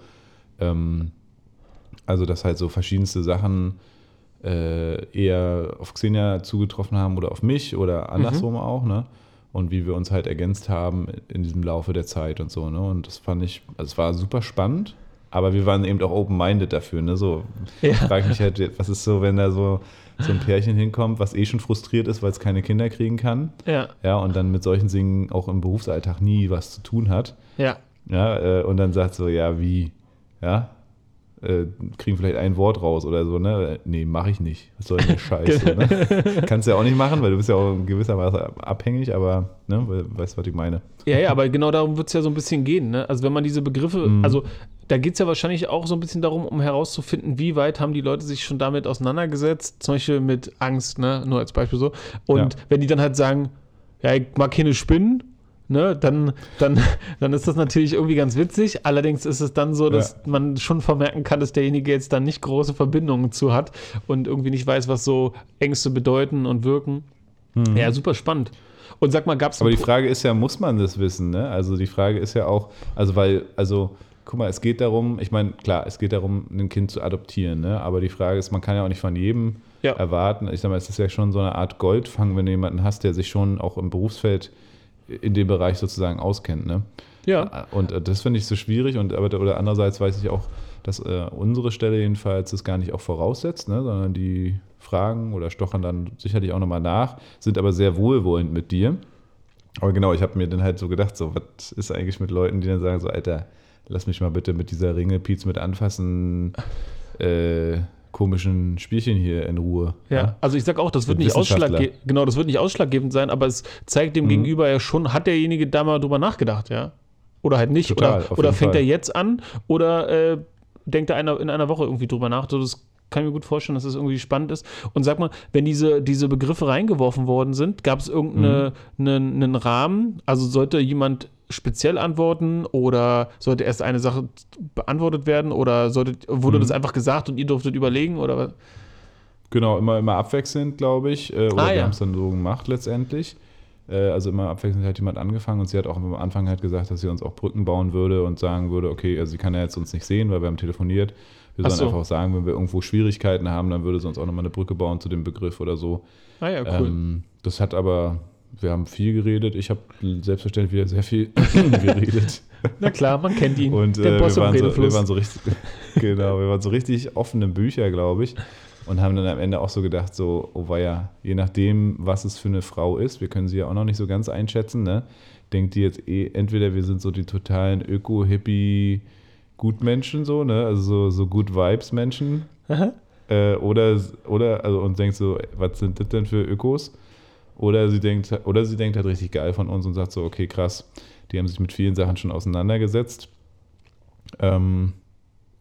ähm, also dass halt so verschiedenste Sachen äh, eher auf Xenia zugetroffen haben oder auf mich oder andersrum auch, ne? Und wie wir uns halt ergänzt haben in diesem Laufe der Zeit und so, ne? Und das fand ich, also es war super spannend, aber wir waren eben auch open-minded dafür, ne? So, Ja. ich frage mich halt, was ist so, wenn da so, so ein Pärchen hinkommt, was eh schon frustriert ist, weil es keine Kinder kriegen kann, Ja. ja, und dann mit solchen Dingen auch im Berufsalltag nie was zu tun hat, Ja. ja, äh, und dann sagt so, ja, wie, ja, äh, kriegen vielleicht ein Wort raus oder so, ne? Nee, mache ich nicht. Was soll denn der Scheiß? ne? Kannst du ja auch nicht machen, weil du bist ja auch in gewisser Weise abhängig, aber, ne, we- weißt du, was ich meine? Ja, ja, aber genau darum wird es ja so ein bisschen gehen. Ne? Also wenn man diese Begriffe, Mhm. also da geht es ja wahrscheinlich auch so ein bisschen darum, um herauszufinden, wie weit haben die Leute sich schon damit auseinandergesetzt, zum Beispiel mit Angst, ne? nur als Beispiel so. Und Ja. wenn die dann halt sagen, ja, ich mag keine Spinnen, ne, dann, dann, dann ist das natürlich irgendwie ganz witzig. Allerdings ist es dann so, dass Ja. man schon vermerken kann, dass derjenige jetzt dann nicht große Verbindungen zu hat und irgendwie nicht weiß, was so Ängste bedeuten und wirken. Ja, super spannend. Und sag mal, gab es Mhm. Aber die Frage ist ja, muss man das wissen, ne? Also die Frage ist ja auch, also weil, also guck mal, es geht darum, ich meine, klar, es geht darum, ein Kind zu adoptieren, ne? Aber die Frage ist, man kann ja auch nicht von jedem Ja. erwarten. Ich sag mal, es ist ja schon so eine Art Goldfang, wenn du jemanden hast, der sich schon auch im Berufsfeld in dem Bereich sozusagen auskennt, ne? Ja. Und äh, das finde ich so schwierig und aber oder andererseits weiß ich auch, dass äh, unsere Stelle jedenfalls das gar nicht auch voraussetzt, ne, sondern die fragen oder stochern dann sicherlich auch nochmal nach, sind aber sehr wohlwollend mit dir. Aber genau, ich habe mir dann halt so gedacht, so, was ist eigentlich mit Leuten, die dann sagen, so, Alter, lass mich mal bitte mit dieser Ringelpiez mit anfassen, äh, komischen Spielchen hier in Ruhe. Ja, also ich sag auch, das wird nicht ausschlaggebend, genau, das wird nicht ausschlaggebend sein, aber es zeigt dem Mhm. Gegenüber ja schon, hat derjenige da mal drüber nachgedacht, ja? Oder halt nicht. Total, oder oder fängt Fall. er jetzt an oder äh, denkt er einer, in einer Woche irgendwie drüber nach. So, das kann ich mir gut vorstellen, dass das irgendwie spannend ist. Und sag mal, wenn diese, diese Begriffe reingeworfen worden sind, gab es irgendeinen einen Rahmen? Also sollte jemand speziell antworten oder sollte erst eine Sache beantwortet werden oder sollte, wurde Mhm. das einfach gesagt und ihr durftet überlegen oder was? Genau, immer, immer abwechselnd, glaube ich. Äh, oder Ah, wir ja. haben es dann so gemacht letztendlich. Äh, also immer abwechselnd hat jemand angefangen und sie hat auch am Anfang halt gesagt, dass sie uns auch Brücken bauen würde und sagen würde, okay, also sie kann ja jetzt uns nicht sehen, weil wir haben telefoniert. Wir sollen so. einfach auch sagen, wenn wir irgendwo Schwierigkeiten haben, dann würde sie uns auch nochmal eine Brücke bauen zu dem Begriff oder so. Ah ja, cool. Ähm, das hat aber, wir haben viel geredet. Ich habe selbstverständlich wieder sehr viel geredet. Na klar, man kennt ihn. Und äh, wir, waren so, wir waren so richtig, genau, wir waren so richtig offene Bücher, glaube ich. Und haben dann am Ende auch so gedacht, so, oh weia, je nachdem, was es für eine Frau ist, wir können sie ja auch noch nicht so ganz einschätzen, ne? Denkt die jetzt eh, entweder wir sind so die totalen Öko-Hippie Gutmenschen, so, ne? Also so, so Good Vibes-Menschen. Aha. Äh, oder, oder, also und denkt so, was sind das denn für Ökos? Oder sie denkt, oder sie denkt halt richtig geil von uns und sagt so, okay, krass, die haben sich mit vielen Sachen schon auseinandergesetzt. Ähm,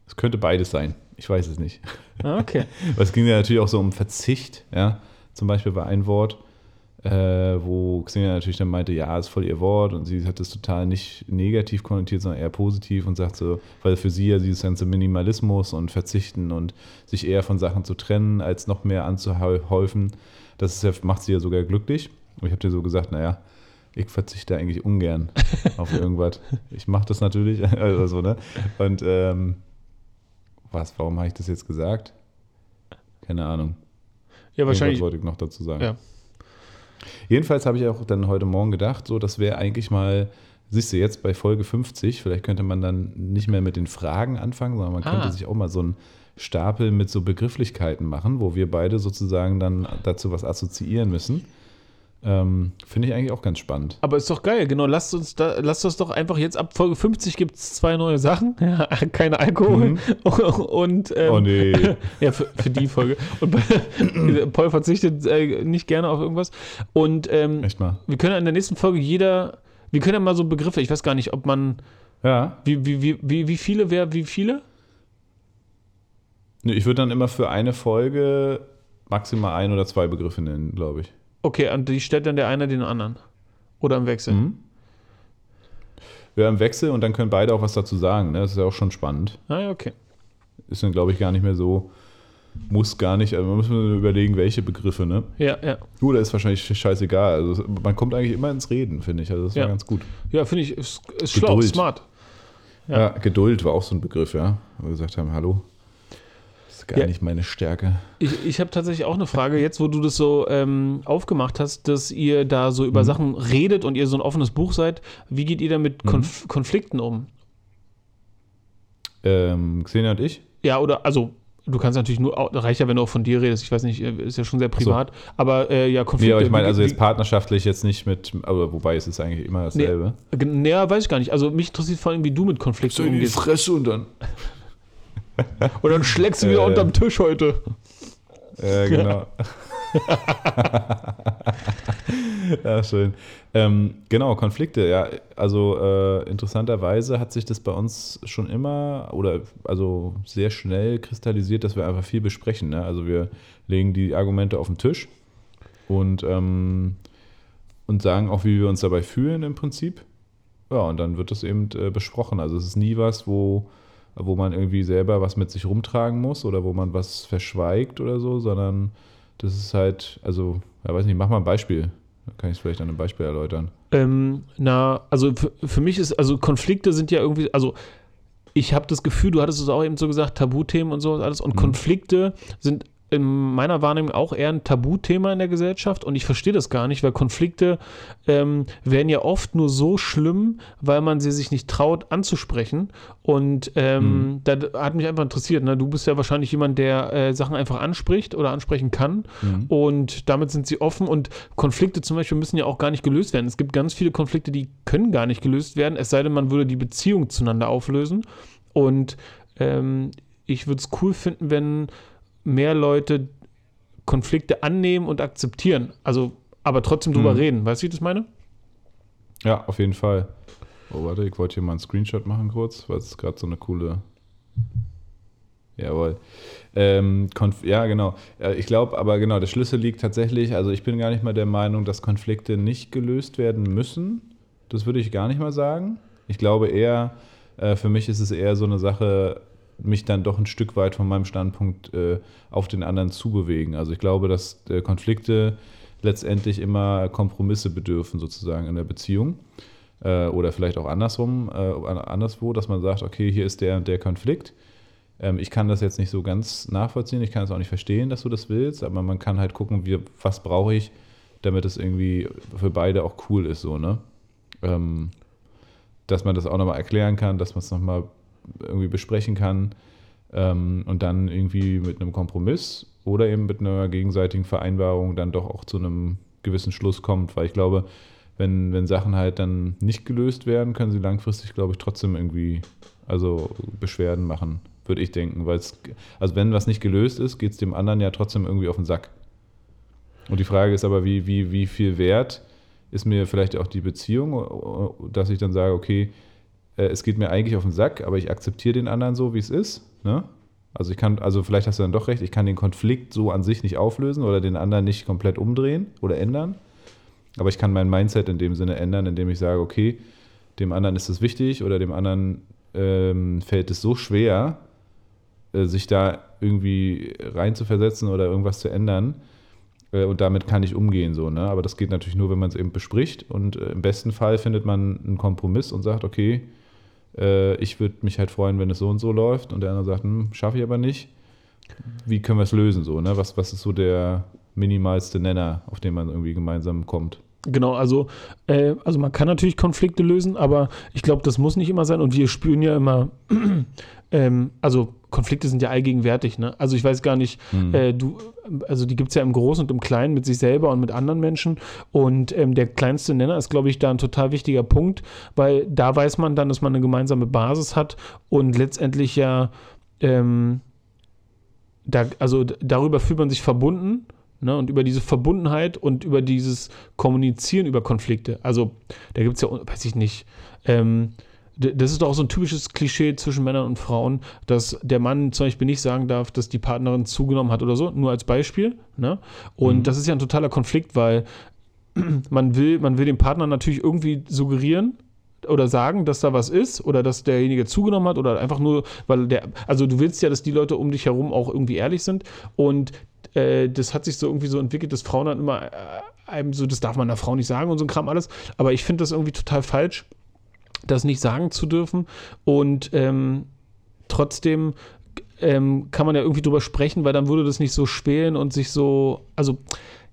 es könnte beides sein. Ich weiß es nicht. Ah, okay. Aber es ging ja natürlich auch so um Verzicht, ja. Zum Beispiel war ein Wort, äh, wo Xenia natürlich dann meinte, ja, ist voll ihr Wort und sie hat das total nicht negativ konnotiert, sondern eher positiv und sagt so, weil für sie ja dieses ganze Minimalismus und Verzichten und sich eher von Sachen zu trennen, als noch mehr anzuhäufen, das ist ja, macht sie ja sogar glücklich. Und ich habe dir so gesagt, naja, ich verzichte eigentlich ungern auf irgendwas. Ich mache das natürlich, also so, ne? Und ähm, was, warum habe ich das jetzt gesagt? Keine Ahnung. Ja, wahrscheinlich. Irgendwas wollte ich noch dazu sagen. Ja. Jedenfalls habe ich auch dann heute Morgen gedacht, so, das wäre eigentlich mal, siehst du jetzt bei Folge 50, vielleicht könnte man dann nicht mehr mit den Fragen anfangen, sondern man Ah. könnte sich auch mal so einen Stapel mit so Begrifflichkeiten machen, wo wir beide sozusagen dann dazu was assoziieren müssen. Ähm, Finde ich eigentlich auch ganz spannend. Aber ist doch geil, genau. Lasst uns da, lasst uns doch einfach jetzt ab Folge 50 gibt es zwei neue Sachen. Ja, keine Alkohol. Und ähm, Mhm. Oh nee. ja, für, für die Folge. Und Paul verzichtet äh, nicht gerne auf irgendwas. Und ähm, Echt mal. wir können ja in der nächsten Folge jeder, wir können ja mal so Begriffe, ich weiß gar nicht, ob man, Ja. wie, wie, wie, wie, wie viele, wer, wie viele? Ich würde dann immer für eine Folge maximal ein oder zwei Begriffe nennen, glaube ich. Okay, und die stellt dann der eine den anderen. Oder im Wechsel. Mhm. Ja, im Wechsel und dann können beide auch was dazu sagen. Ne? Das ist ja auch schon spannend. Ah, ja, okay. Ist dann, glaube ich, gar nicht mehr so, muss gar nicht, also man muss überlegen, welche Begriffe, ne? Ja, ja. Gut, da ist wahrscheinlich scheißegal. Also man kommt eigentlich immer ins Reden, finde ich. Also das war Ja. ganz gut. Ja, finde ich, ist, ist schlau, smart. Ja. Ja. Geduld war auch so ein Begriff, ja. Wo wir gesagt haben, hallo. Gar Ja. nicht meine Stärke. Ich, ich habe tatsächlich auch eine Frage, jetzt wo du das so ähm, aufgemacht hast, dass ihr da so Mhm. über Sachen redet und ihr so ein offenes Buch seid. Wie geht ihr da mit Mhm. Konf Konflikten um? Ähm, Xenia und ich? Ja, oder, also, du kannst natürlich nur, reicht ja, wenn du auch von dir redest. Ich weiß nicht, äh, ist ja schon sehr privat. Aber äh, ja, Nee, Konflikte. aber ich meine, also jetzt partnerschaftlich jetzt nicht mit, aber wobei es ist eigentlich immer dasselbe. Ge- Näher weiß ich gar nicht. Also, mich interessiert vor allem, wie du mit Konflikten umgehst. Fresse und dann. Und dann schlägst du wieder Äh. unterm Tisch heute. Äh, genau. ja, schön. Ähm, genau, Konflikte, ja. Also äh, interessanterweise hat sich das bei uns schon immer oder also sehr schnell kristallisiert, dass wir einfach viel besprechen. Ne? Also wir legen die Argumente auf den Tisch und, ähm, und sagen auch, wie wir uns dabei fühlen im Prinzip. Ja, und dann wird das eben äh, besprochen. Also es ist nie was, wo, wo man irgendwie selber was mit sich rumtragen muss oder wo man was verschweigt oder so, sondern das ist halt, also, ja, weiß nicht, mach mal ein Beispiel. Dann kann ich es vielleicht an einem Beispiel erläutern. Ähm, na, also für, mich ist, also Konflikte sind ja irgendwie, also ich habe das Gefühl, du hattest es auch eben so gesagt, Tabuthemen und so alles. Und Konflikte sind in meiner Wahrnehmung auch eher ein Tabuthema in der Gesellschaft und ich verstehe das gar nicht, weil Konflikte ähm, werden ja oft nur so schlimm, weil man sie sich nicht traut anzusprechen. Und ähm, da hat mich einfach interessiert. Ne? Du bist ja wahrscheinlich jemand, der äh, Sachen einfach anspricht oder ansprechen kann. Und damit sind sie offen. Und Konflikte zum Beispiel müssen ja auch gar nicht gelöst werden. Es gibt ganz viele Konflikte, die können gar nicht gelöst werden, es sei denn, man würde die Beziehung zueinander auflösen. Und ähm, ich würde es cool finden, wenn mehr Leute Konflikte annehmen und akzeptieren. Also, aber trotzdem drüber Mhm. reden. Weißt du, wie ich das meine? Ja, auf jeden Fall. Oh, warte, ich wollte hier mal einen Screenshot machen kurz, weil es gerade so eine coole. Jawohl. Ähm, Konf ja, genau. Ich glaube aber, genau, der Schlüssel liegt tatsächlich, also ich bin gar nicht mal der Meinung, dass Konflikte nicht gelöst werden müssen. Das würde ich gar nicht mal sagen. Ich glaube eher, äh, für mich ist es eher so eine Sache, mich dann doch ein Stück weit von meinem Standpunkt äh, auf den anderen zu bewegen. Also ich glaube, dass äh, Konflikte letztendlich immer Kompromisse bedürfen, sozusagen in der Beziehung. Äh, oder vielleicht auch andersrum, äh, anderswo, dass man sagt, okay, hier ist der und der Konflikt. Ähm, ich kann das jetzt nicht so ganz nachvollziehen, ich kann es auch nicht verstehen, dass du das willst, aber man kann halt gucken, wie, was brauche ich, damit es irgendwie für beide auch cool ist, so, ne? Ähm, dass man das auch nochmal erklären kann, dass man es nochmal irgendwie besprechen kann ähm, und dann irgendwie mit einem Kompromiss oder eben mit einer gegenseitigen Vereinbarung dann doch auch zu einem gewissen Schluss kommt, weil ich glaube, wenn, wenn Sachen halt dann nicht gelöst werden, können sie langfristig, glaube ich, trotzdem irgendwie, also Beschwerden machen, würde ich denken, weil es, also wenn was nicht gelöst ist, geht es dem anderen ja trotzdem irgendwie auf den Sack. Und die Frage ist aber, wie, wie, wie viel wert ist mir vielleicht auch die Beziehung, dass ich dann sage, okay, äh, es geht mir eigentlich auf den Sack, aber ich akzeptiere den anderen so, wie es ist. Ne? Also ich kann, also vielleicht hast du dann doch recht, ich kann den Konflikt so an sich nicht auflösen oder den anderen nicht komplett umdrehen oder ändern. Aber ich kann mein Mindset in dem Sinne ändern, indem ich sage, okay, dem anderen ist es wichtig oder dem anderen ähm, fällt es so schwer, äh, sich da irgendwie reinzuversetzen oder irgendwas zu ändern. Äh, und damit kann ich umgehen, so, ne? Aber das geht natürlich nur, wenn man es eben bespricht. Und äh, im besten Fall findet man einen Kompromiss und sagt, okay, äh, ich würde mich halt freuen, wenn es so und so läuft. Und der andere sagt, hm, schaffe ich aber nicht. Wie können wir es lösen, so, ne? Was, was ist so der minimalste Nenner, auf den man irgendwie gemeinsam kommt? Genau, also, äh, also man kann natürlich Konflikte lösen, aber ich glaube, das muss nicht immer sein. Und wir spüren ja immer, ähm, also Konflikte sind ja allgegenwärtig, ne? Also ich weiß gar nicht, mhm. äh, du, also die gibt es ja im Großen und im Kleinen mit sich selber und mit anderen Menschen. Und ähm, der kleinste Nenner ist, glaube ich, da ein total wichtiger Punkt, weil da weiß man dann, dass man eine gemeinsame Basis hat und letztendlich ja, ähm, da, also darüber fühlt man sich verbunden Ne, und über diese Verbundenheit und über dieses Kommunizieren über Konflikte. Also, da gibt es ja, weiß ich nicht, ähm, das ist doch auch so ein typisches Klischee zwischen Männern und Frauen, dass der Mann zum Beispiel nicht sagen darf, dass die Partnerin zugenommen hat oder so, nur als Beispiel. Ne? Und mhm. das ist ja ein totaler Konflikt, weil man will, man will dem Partner natürlich irgendwie suggerieren, oder sagen, dass da was ist oder dass derjenige zugenommen hat oder einfach nur, weil der, also du willst ja, dass die Leute um dich herum auch irgendwie ehrlich sind und äh, das hat sich so irgendwie so entwickelt, dass Frauen dann immer äh, einem so, das darf man einer Frau nicht sagen und so ein Kram alles, aber ich finde das irgendwie total falsch, das nicht sagen zu dürfen und ähm, trotzdem ähm, kann man ja irgendwie drüber sprechen, weil dann würde das nicht so schwelen und sich so, also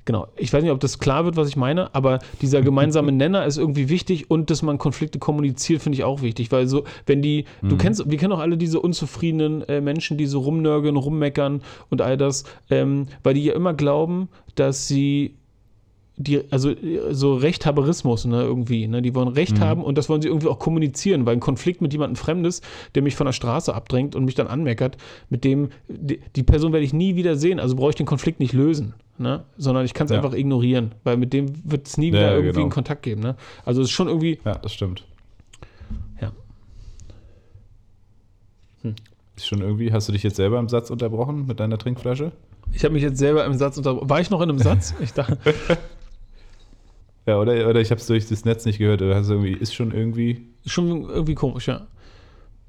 Genau. Ich weiß nicht, ob das klar wird, was ich meine, aber dieser gemeinsame Nenner ist irgendwie wichtig und dass man Konflikte kommuniziert, finde ich auch wichtig, weil so, wenn die, mhm. du kennst, wir kennen auch alle diese unzufriedenen äh, Menschen, die so rumnörgeln, rummeckern und all das, ähm, weil die ja immer glauben, dass sie die, also so Rechthaberismus, ne, irgendwie, ne, die wollen Recht mhm. haben und das wollen sie irgendwie auch kommunizieren, weil ein Konflikt mit jemandem Fremdes, der mich von der Straße abdrängt und mich dann anmeckert, mit dem, die, die Person werde ich nie wieder sehen, also brauche ich den Konflikt nicht lösen, ne, sondern ich kann es ja. einfach ignorieren, weil mit dem wird es nie wieder ja, irgendwie genau. einen Kontakt geben, ne, also es ist schon irgendwie. Ja, das stimmt. Ja. Hm. Ist schon irgendwie, hast du dich jetzt selber im Satz unterbrochen mit deiner Trinkflasche? Ich habe mich jetzt selber im Satz unterbrochen. War ich noch in einem Satz? Ich dachte. Ja, oder, oder ich habe es durch das Netz nicht gehört. Oder hast irgendwie, ist schon irgendwie. Schon irgendwie komisch, ja.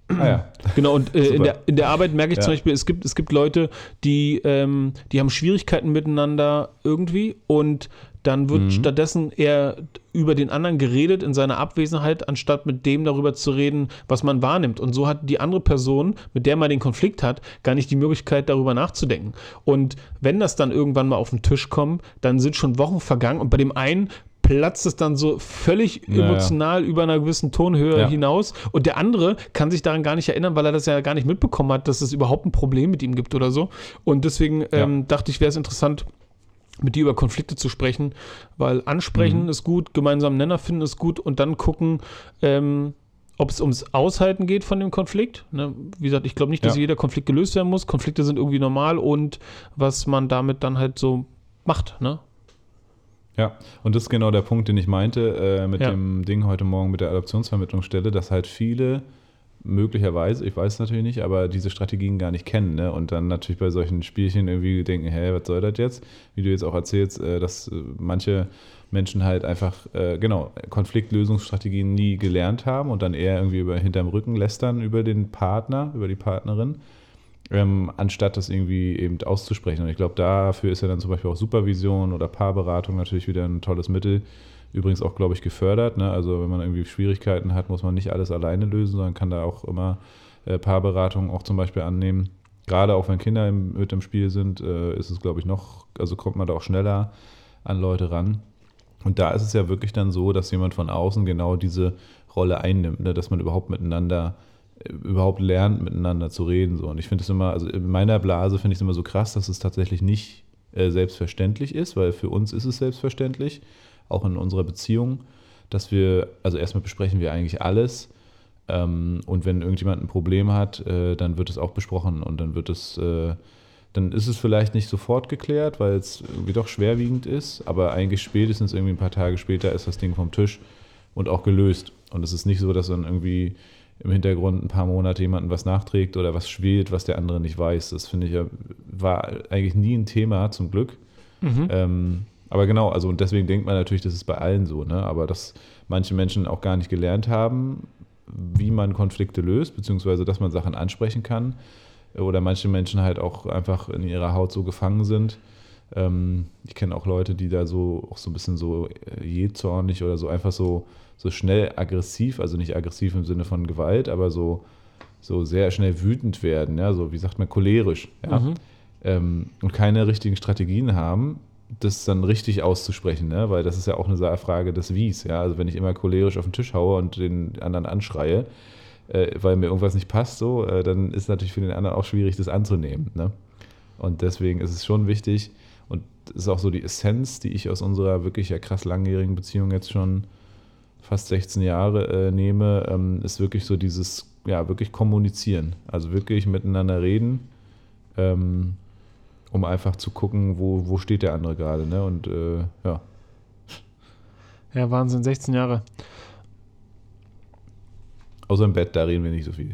Ah ja. Genau, und äh, in, der, in der Arbeit merke ich ja. zum Beispiel, es gibt, es gibt Leute, die, ähm, die haben Schwierigkeiten miteinander irgendwie und dann wird mhm. stattdessen eher über den anderen geredet in seiner Abwesenheit, anstatt mit dem darüber zu reden, was man wahrnimmt. Und so hat die andere Person, mit der man den Konflikt hat, gar nicht die Möglichkeit, darüber nachzudenken. Und wenn das dann irgendwann mal auf den Tisch kommt, dann sind schon Wochen vergangen und bei dem einen platzt es dann so völlig naja. emotional über einer gewissen Tonhöhe ja. hinaus. Und der andere kann sich daran gar nicht erinnern, weil er das ja gar nicht mitbekommen hat, dass es überhaupt ein Problem mit ihm gibt oder so. Und deswegen ähm, dachte ich, wäre es interessant, mit dir über Konflikte zu sprechen, weil ansprechen mhm. ist gut, gemeinsam Nenner finden ist gut und dann gucken, ähm, ob es ums Aushalten geht von dem Konflikt. Ne? Wie gesagt, ich glaube nicht, dass ja. jeder Konflikt gelöst werden muss. Konflikte sind irgendwie normal und was man damit dann halt so macht. Ne? Ja, und das ist genau der Punkt, den ich meinte äh, mit ja. dem Ding heute Morgen mit der Adoptionsvermittlungsstelle, dass halt viele möglicherweise, ich weiß es natürlich nicht, aber diese Strategien gar nicht kennen ne? und dann natürlich bei solchen Spielchen irgendwie denken, hä, was soll das jetzt? Wie du jetzt auch erzählst, äh, dass äh, manche Menschen halt einfach, äh, genau, Konfliktlösungsstrategien nie gelernt haben und dann eher irgendwie über hinterm Rücken lästern über den Partner, über die Partnerin ähm, anstatt das irgendwie eben auszusprechen. Und ich glaube, dafür ist ja dann zum Beispiel auch Supervision oder Paarberatung natürlich wieder ein tolles Mittel. Übrigens auch, glaube ich, gefördert. Ne? Also wenn man irgendwie Schwierigkeiten hat, muss man nicht alles alleine lösen, sondern kann da auch immer äh, Paarberatung auch zum Beispiel annehmen. Gerade auch wenn Kinder im, mit im Spiel sind, äh, ist es, glaube ich, noch, also kommt man da auch schneller an Leute ran. Und da ist es ja wirklich dann so, dass jemand von außen genau diese Rolle einnimmt, ne? dass man überhaupt miteinander überhaupt lernt, miteinander zu reden. So. Und ich finde es immer, also in meiner Blase finde ich es immer so krass, dass es tatsächlich nicht äh, selbstverständlich ist, weil für uns ist es selbstverständlich, auch in unserer Beziehung, dass wir, also erstmal besprechen wir eigentlich alles. Ähm, und wenn irgendjemand ein Problem hat, äh, dann wird es auch besprochen und dann wird es, äh, dann ist es vielleicht nicht sofort geklärt, weil es irgendwie doch schwerwiegend ist, aber eigentlich spätestens irgendwie ein paar Tage später ist das Ding vom Tisch und auch gelöst. Und es ist nicht so, dass dann irgendwie im Hintergrund ein paar Monate jemanden was nachträgt oder was spielt, was der andere nicht weiß. Das finde ich ja, war eigentlich nie ein Thema, zum Glück. Mhm. Ähm, aber genau, also und deswegen denkt man natürlich, das ist bei allen so, ne? Aber dass manche Menschen auch gar nicht gelernt haben, wie man Konflikte löst, beziehungsweise dass man Sachen ansprechen kann. Oder manche Menschen halt auch einfach in ihrer Haut so gefangen sind. Ähm, ich kenne auch Leute, die da so auch so ein bisschen so äh, jähzornig oder so einfach so so schnell aggressiv, also nicht aggressiv im Sinne von Gewalt, aber so, so sehr schnell wütend werden, ja, so wie sagt man, cholerisch, ja. Mhm. Ähm, und keine richtigen Strategien haben, das dann richtig auszusprechen, ne? weil das ist ja auch eine Frage des Wies, ja. Also wenn ich immer cholerisch auf den Tisch haue und den anderen anschreie, äh, weil mir irgendwas nicht passt, so, äh, dann ist natürlich für den anderen auch schwierig, das anzunehmen. Ne? Und deswegen ist es schon wichtig, und das ist auch so die Essenz, die ich aus unserer wirklich ja krass langjährigen Beziehung jetzt schon fast 16 Jahre äh, nehme, ähm, ist wirklich so dieses, ja, wirklich kommunizieren. Also wirklich miteinander reden, ähm, um einfach zu gucken, wo, wo steht der andere gerade. Ne? Und äh, ja. Ja, Wahnsinn, 16 Jahre. Außer im Bett, da reden wir nicht so viel.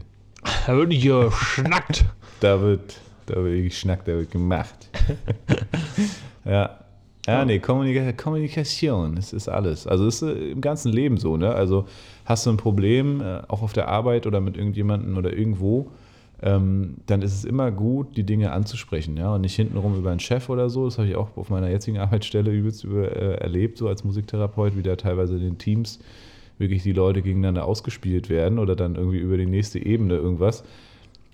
Da wird nicht geschnackt. da wird, da wird geschnackt, da wird gemacht. ja. Ja, nee, Kommunika Kommunikation, das ist alles. Also das ist äh, im ganzen Leben so, ne? Also hast du ein Problem, äh, auch auf der Arbeit oder mit irgendjemandem oder irgendwo, ähm, dann ist es immer gut, die Dinge anzusprechen, ja, und nicht hintenrum über einen Chef oder so. Das habe ich auch auf meiner jetzigen Arbeitsstelle übelst über, äh, erlebt, so als Musiktherapeut, wie da teilweise in den Teams wirklich die Leute gegeneinander ausgespielt werden oder dann irgendwie über die nächste Ebene irgendwas.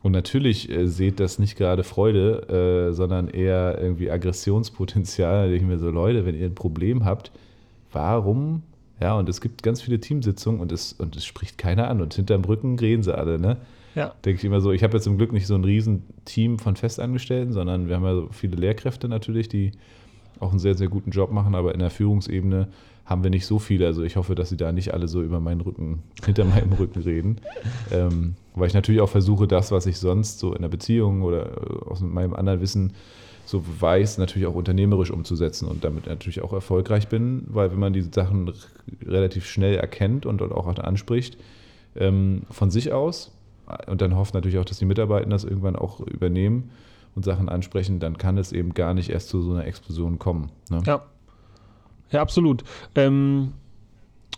Und natürlich äh, seht das nicht gerade Freude, äh, sondern eher irgendwie Aggressionspotenzial. Da denke ich mir so, Leute, wenn ihr ein Problem habt, warum? Ja, und es gibt ganz viele Teamsitzungen und es, und es spricht keiner an. Und hinterm Rücken reden sie alle, ne? Ja. Denke ich immer so, ich habe jetzt zum Glück nicht so ein riesen Team von Festangestellten, sondern wir haben ja so viele Lehrkräfte natürlich, die auch einen sehr, sehr guten Job machen, aber in der Führungsebene haben wir nicht so viele. Also ich hoffe, dass sie da nicht alle so über meinen Rücken, hinter meinem Rücken reden. Ähm, weil ich natürlich auch versuche, das, was ich sonst so in der Beziehung oder äh, aus meinem anderen Wissen so weiß, natürlich auch unternehmerisch umzusetzen und damit natürlich auch erfolgreich bin, weil wenn man diese Sachen relativ schnell erkennt und, und auch anspricht, ähm, von sich aus und dann hofft natürlich auch, dass die Mitarbeiter das irgendwann auch übernehmen und Sachen ansprechen, dann kann es eben gar nicht erst zu so einer Explosion kommen. Ne? Ja. Ja, absolut. Ähm,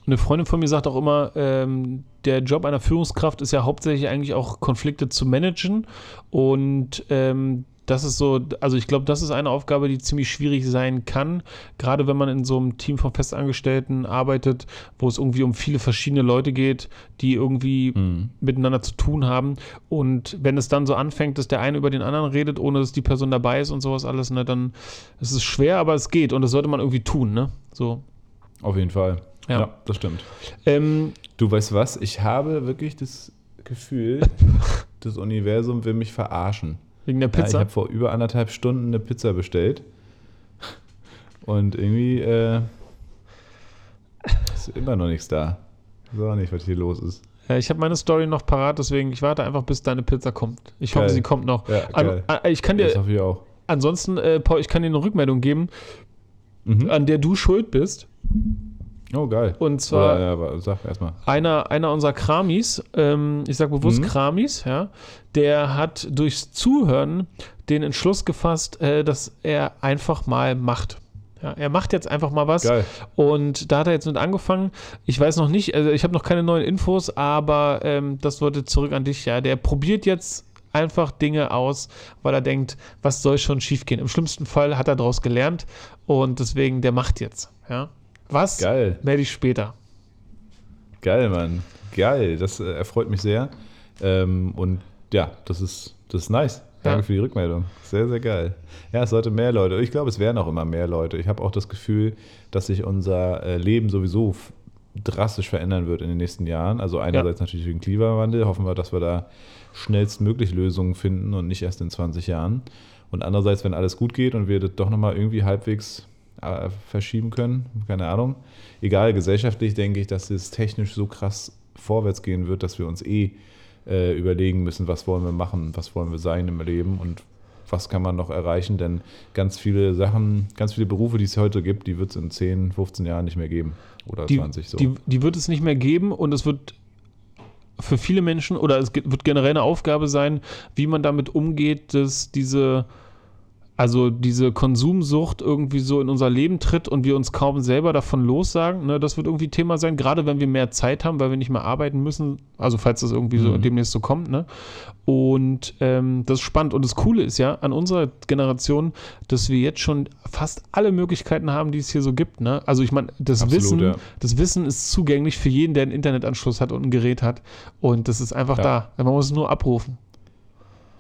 eine Freundin von mir sagt auch immer, ähm, der Job einer Führungskraft ist ja hauptsächlich eigentlich auch Konflikte zu managen. Und ähm, das ist so, also ich glaube, das ist eine Aufgabe, die ziemlich schwierig sein kann, gerade wenn man in so einem Team von Festangestellten arbeitet, wo es irgendwie um viele verschiedene Leute geht, die irgendwie mhm. miteinander zu tun haben. Und wenn es dann so anfängt, dass der eine über den anderen redet, ohne dass die Person dabei ist und sowas alles, ne, dann ist es schwer, aber es geht und das sollte man irgendwie tun, ne? So. Auf jeden Fall. Ja, ja das stimmt. Ähm, du weißt was? Ich habe wirklich das Gefühl, das Universum will mich verarschen. Wegen der Pizza? Ja, ich habe vor über anderthalb Stunden eine Pizza bestellt. Und irgendwie äh, ist immer noch nichts da. Ich weiß auch nicht, was hier los ist. Ja, ich habe meine Story noch parat, deswegen ich warte einfach, bis deine Pizza kommt. Ich geil. hoffe, sie kommt noch. Ja, an, an, ich kann dir, das hoffe ich auch. Ansonsten, äh, Paul, ich kann dir eine Rückmeldung geben, mhm. an der du schuld bist. Oh, geil. Und zwar Oder, ja, sag erstmal. Einer, einer unserer Kramis, ähm, ich sage bewusst mhm. Kramis, ja, der hat durchs Zuhören den Entschluss gefasst, äh, dass er einfach mal macht. Ja, er macht jetzt einfach mal was. Geil. Und da hat er jetzt mit angefangen. Ich weiß noch nicht, also ich habe noch keine neuen Infos, aber ähm, das wollte zurück an dich. Ja, der probiert jetzt einfach Dinge aus, weil er denkt, was soll schon schiefgehen. Im schlimmsten Fall hat er daraus gelernt und deswegen, der macht jetzt. Ja. Was? Geil. Melde ich später. Geil, Mann. Geil. Das äh, erfreut mich sehr. Ähm, und ja, das ist, das ist nice. Danke ja. für die Rückmeldung. Sehr, sehr geil. Ja, es sollte mehr Leute. Ich glaube, es werden auch immer mehr Leute. Ich habe auch das Gefühl, dass sich unser äh, Leben sowieso drastisch verändern wird in den nächsten Jahren. Also einerseits ja. natürlich wegen Klimawandel. Hoffen wir, dass wir da schnellstmöglich Lösungen finden und nicht erst in 20 Jahren. Und andererseits, wenn alles gut geht und wir das doch nochmal irgendwie halbwegs verschieben können. Keine Ahnung. Egal, gesellschaftlich denke ich, dass es technisch so krass vorwärts gehen wird, dass wir uns eh äh, überlegen müssen, was wollen wir machen, was wollen wir sein im Leben und was kann man noch erreichen, denn ganz viele Sachen, ganz viele Berufe, die es heute gibt, die wird es in 10, 15 Jahren nicht mehr geben oder die, 20 so. Die, die wird es nicht mehr geben und es wird für viele Menschen oder es wird generell eine Aufgabe sein, wie man damit umgeht, dass diese also diese Konsumsucht irgendwie so in unser Leben tritt und wir uns kaum selber davon lossagen, ne, das wird irgendwie Thema sein, gerade wenn wir mehr Zeit haben, weil wir nicht mehr arbeiten müssen, also falls das irgendwie mhm. so demnächst so kommt, ne? Und ähm, das ist spannend. Und das Coole ist ja an unserer Generation, dass wir jetzt schon fast alle Möglichkeiten haben, die es hier so gibt. Ne? Also ich meine, das Absolut, Wissen, ja. das Wissen ist zugänglich für jeden, der einen Internetanschluss hat und ein Gerät hat. Und das ist einfach ja. da. Man muss es nur abrufen.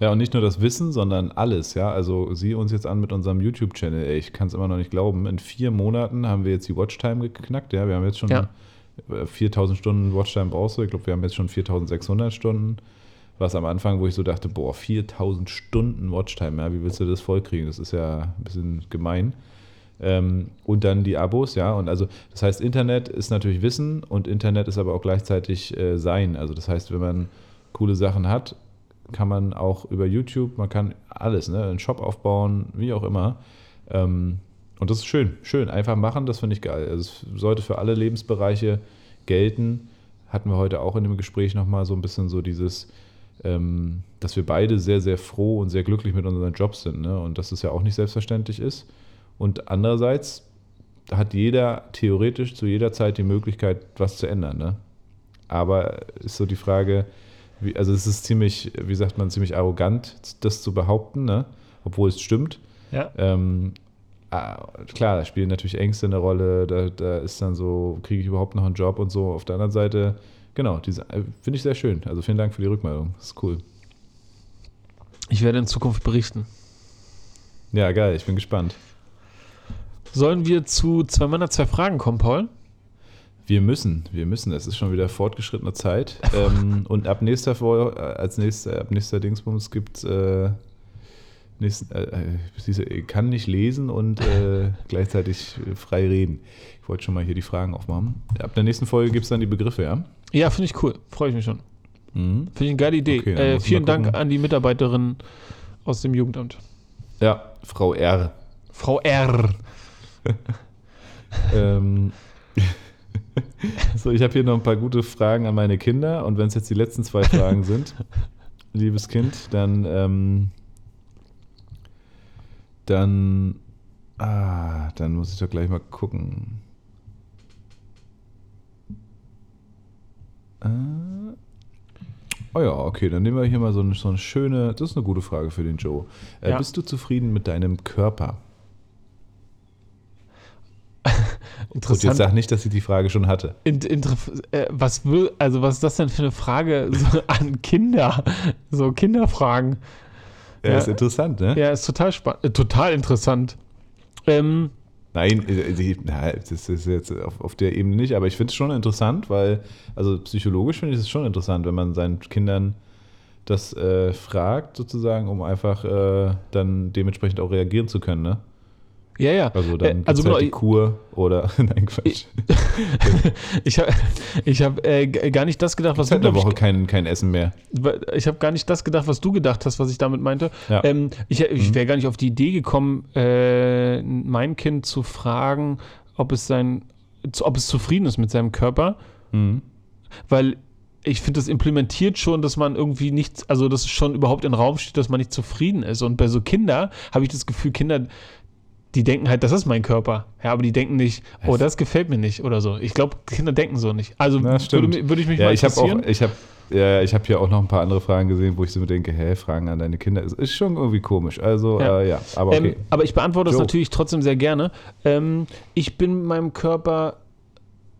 Ja, und nicht nur das Wissen, sondern alles, ja. Also sieh uns jetzt an mit unserem YouTube-Channel. Ich kann es immer noch nicht glauben. In vier Monaten haben wir jetzt die Watchtime geknackt, ja. Wir haben jetzt schon ja. 4000 Stunden Watchtime brauchst du. Ich glaube, wir haben jetzt schon 4600 Stunden. Was am Anfang, wo ich so dachte, boah, 4000 Stunden Watchtime, ja, wie willst du das vollkriegen? Das ist ja ein bisschen gemein. Ähm, und dann die Abos, ja. Und also, das heißt, Internet ist natürlich Wissen und Internet ist aber auch gleichzeitig äh, Sein. Also, das heißt, wenn man coole Sachen hat, kann man auch über YouTube, man kann alles, ne, einen Shop aufbauen, wie auch immer. Ähm, und das ist schön, schön. Einfach machen, das finde ich geil. Also es sollte für alle Lebensbereiche gelten. Hatten wir heute auch in dem Gespräch nochmal so ein bisschen so dieses, ähm, dass wir beide sehr, sehr froh und sehr glücklich mit unseren Jobs sind. Ne? Und dass es ja auch nicht selbstverständlich ist. Und andererseits hat jeder theoretisch zu jeder Zeit die Möglichkeit, was zu ändern. Ne? Aber ist so die Frage, wie, also es ist ziemlich, wie sagt man, ziemlich arrogant, das zu behaupten, ne? obwohl es stimmt. Ja. Ähm, ah, klar, da spielen natürlich Ängste eine Rolle, da, da ist dann so, kriege ich überhaupt noch einen Job und so. Auf der anderen Seite, genau, äh, finde ich sehr schön. Also vielen Dank für die Rückmeldung, das ist cool. Ich werde in Zukunft berichten. Ja, geil, ich bin gespannt. Sollen wir zu zwei Männer, zwei Fragen kommen, Paul? Wir müssen, wir müssen. Es ist schon wieder fortgeschrittene Zeit. ähm, und ab nächster Folge, äh, als nächster, ab nächster Dingsbums gibt äh, nächsten, äh, äh kann nicht lesen und äh, gleichzeitig frei reden. Ich wollte schon mal hier die Fragen aufmachen. Ab der nächsten Folge gibt es dann die Begriffe, ja? Ja, finde ich cool. Freue ich mich schon. Mhm. Finde ich eine geile Idee. Okay, äh, vielen Dank an die Mitarbeiterin aus dem Jugendamt. Ja, Frau R. Frau R. ähm, so, ich habe hier noch ein paar gute Fragen an meine Kinder und wenn es jetzt die letzten zwei Fragen sind, liebes Kind, dann ähm, dann ah, dann muss ich doch gleich mal gucken. Äh, oh ja, okay, dann nehmen wir hier mal so eine, so eine schöne, das ist eine gute Frage für den Joe. Äh, ja. Bist du zufrieden mit deinem Körper? Interessant. Und jetzt sag nicht, dass ich die Frage schon hatte. In, in, äh, was will, also was ist das denn für eine Frage so an Kinder? So Kinderfragen. Ja, ja, ist interessant, ne? Ja, ist total spannend, äh, total interessant. Ähm, Nein, äh, das ist jetzt auf, auf der Ebene nicht, aber ich finde es schon interessant, weil, also psychologisch finde ich es schon interessant, wenn man seinen Kindern das äh, fragt, sozusagen, um einfach äh, dann dementsprechend auch reagieren zu können, ne? Ja, ja. Also dann äh, also halt die Kur oder nein Quatsch. ich habe ich hab, äh, gar nicht das gedacht, was du eine Woche ich, kein, kein Essen mehr. Ich habe gar nicht das gedacht, was du gedacht hast, was ich damit meinte. Ja. Ähm, ich ich mhm. wäre gar nicht auf die Idee gekommen, äh, mein Kind zu fragen, ob es sein, ob es zufrieden ist mit seinem Körper, mhm. weil ich finde, das implementiert schon, dass man irgendwie nicht, also dass es schon überhaupt im Raum steht, dass man nicht zufrieden ist. Und bei so Kindern habe ich das Gefühl, Kinder die denken halt, das ist mein Körper. Ja, aber die denken nicht, oh, das gefällt mir nicht oder so. Ich glaube, Kinder denken so nicht. Also Na, würde, würde, ich mich ja, mal interessieren. Ich habe ja, ich habe hier auch noch ein paar andere Fragen gesehen, wo ich so denke, hä, Fragen an deine Kinder, ist, ist schon irgendwie komisch. Also, ja, äh, ja aber okay. Ähm, aber ich beantworte das natürlich trotzdem sehr gerne. Ähm, ich bin mit meinem Körper,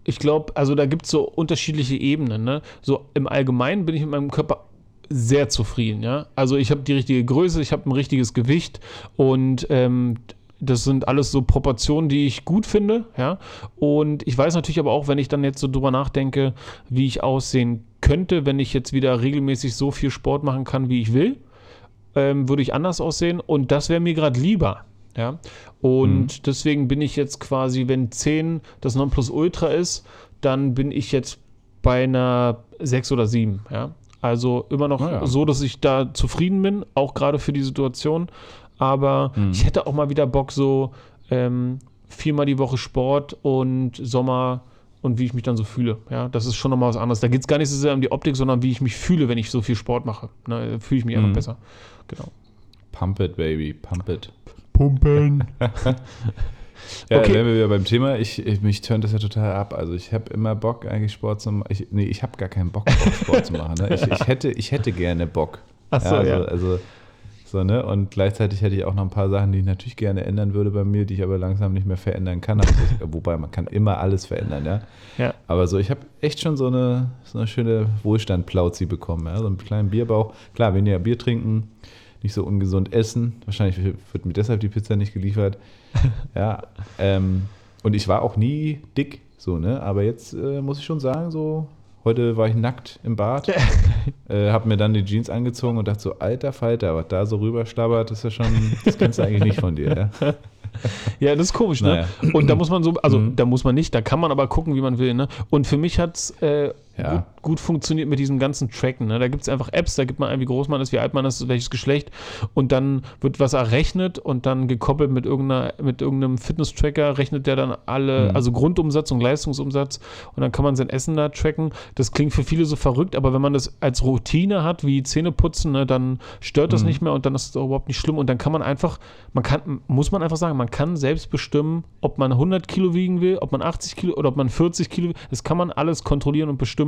ich glaube, also da gibt es so unterschiedliche Ebenen. Ne? So im Allgemeinen bin ich mit meinem Körper sehr zufrieden, ja. Also ich habe die richtige Größe, ich habe ein richtiges Gewicht und ähm, das sind alles so Proportionen, die ich gut finde, ja. Und ich weiß natürlich aber auch, wenn ich dann jetzt so drüber nachdenke, wie ich aussehen könnte, wenn ich jetzt wieder regelmäßig so viel Sport machen kann, wie ich will, ähm, würde ich anders aussehen. Und das wäre mir gerade lieber. Ja, und mhm. deswegen bin ich jetzt quasi, wenn 10 das Nonplusultra ist, dann bin ich jetzt bei einer 6 oder 7. Ja, also immer noch ah, ja. so, dass ich da zufrieden bin, auch gerade für die Situation aber mhm. ich hätte auch mal wieder Bock, so ähm, viermal die Woche Sport und Sommer und wie ich mich dann so fühle. Ja, das ist schon nochmal was anderes. Da geht es gar nicht so sehr um die Optik, sondern wie ich mich fühle, wenn ich so viel Sport mache. Ne, fühle ich mich einfach Mhm. besser. Genau. Pump it, baby, pump it. Pumpen. Ja, Okay. wären wir wieder beim Thema. Ich, ich, mich tönt das ja total ab. Also ich habe immer Bock, eigentlich Sport zu machen. Ich, nee, ich habe gar keinen Bock, Sport zu machen. Ne? Ich, ich, hätte, ich hätte gerne Bock. Ach so, also, ja. also so, ne? Und gleichzeitig hätte ich auch noch ein paar Sachen, die ich natürlich gerne ändern würde bei mir, die ich aber langsam nicht mehr verändern kann. Also, wobei man kann immer alles verändern, ja. Ja. Aber so, ich habe echt schon so eine, so eine schöne Wohlstand-Plauzi bekommen. Ja? So einen kleinen Bierbauch. Klar, weniger Bier trinken, nicht so ungesund essen. Wahrscheinlich wird mir deshalb die Pizza nicht geliefert. ja. Ähm, und ich war auch nie dick, so, ne? Aber jetzt äh, muss ich schon sagen, so, heute war ich nackt im Bad, äh, habe mir dann die Jeans angezogen und dachte so, alter Falter, was da so rüberschlabbert, das ist ja schon, das kennst du eigentlich nicht von dir, ja? Ja, das ist komisch, ne? Naja. Und da muss man so, also Mhm. da muss man nicht, da kann man aber gucken, wie man will, ne? Und für mich hat es äh, Ja. gut, gut funktioniert mit diesem ganzen Tracken, ne? Da gibt es einfach Apps, da gibt man ein, wie groß man ist, wie alt man ist, welches Geschlecht und dann wird was errechnet und dann gekoppelt mit, irgendeiner, mit irgendeinem Fitness-Tracker rechnet der dann alle, Mhm. also Grundumsatz und Leistungsumsatz und dann kann man sein Essen da tracken. Das klingt für viele so verrückt, aber wenn man das als Routine hat, wie Zähneputzen, ne, dann stört das Mhm. nicht mehr und dann ist es überhaupt nicht schlimm und dann kann man einfach, man kann, muss man einfach sagen, man kann selbst bestimmen, ob man 100 Kilo wiegen will, ob man 80 Kilo oder ob man 40 Kilo, das kann man alles kontrollieren und bestimmen,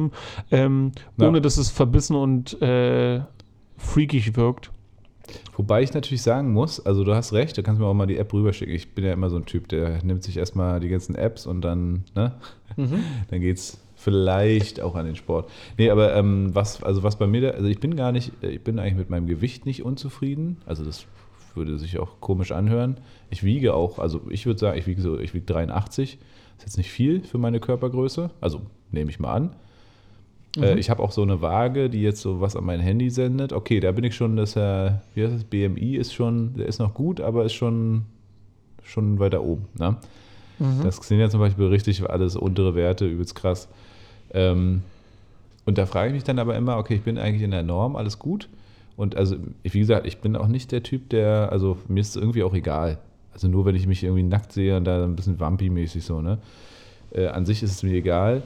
ähm, Ja. ohne dass es verbissen und äh, freakig wirkt. Wobei ich natürlich sagen muss, also du hast recht, du kannst mir auch mal die App rüberschicken. Ich bin ja immer so ein Typ, der nimmt sich erstmal die ganzen Apps und dann, ne, dann geht's vielleicht auch an den Sport. Nee, aber ähm, was, also was bei mir da, also ich bin gar nicht, ich bin eigentlich mit meinem Gewicht nicht unzufrieden. Also das würde sich auch komisch anhören. Ich wiege auch, also ich würde sagen, ich wiege so, ich wiege 83. ist jetzt nicht viel für meine Körpergröße, also nehme ich mal an. Äh, ich habe auch so eine Waage, die jetzt so was an mein Handy sendet. Okay, da bin ich schon, dass er, wie heißt das, BMI ist schon, der ist noch gut, aber ist schon, schon weiter oben. Ne? Das sind ja zum Beispiel richtig alles untere Werte, übelst krass. Ähm, und da frage ich mich dann aber immer, okay, ich bin eigentlich in der Norm, alles gut. Und also, wie gesagt, ich bin auch nicht der Typ, der, also mir ist es irgendwie auch egal. Also nur wenn ich mich irgendwie nackt sehe und da ein bisschen Wampi-mäßig so, ne? Äh, an sich ist es mir egal.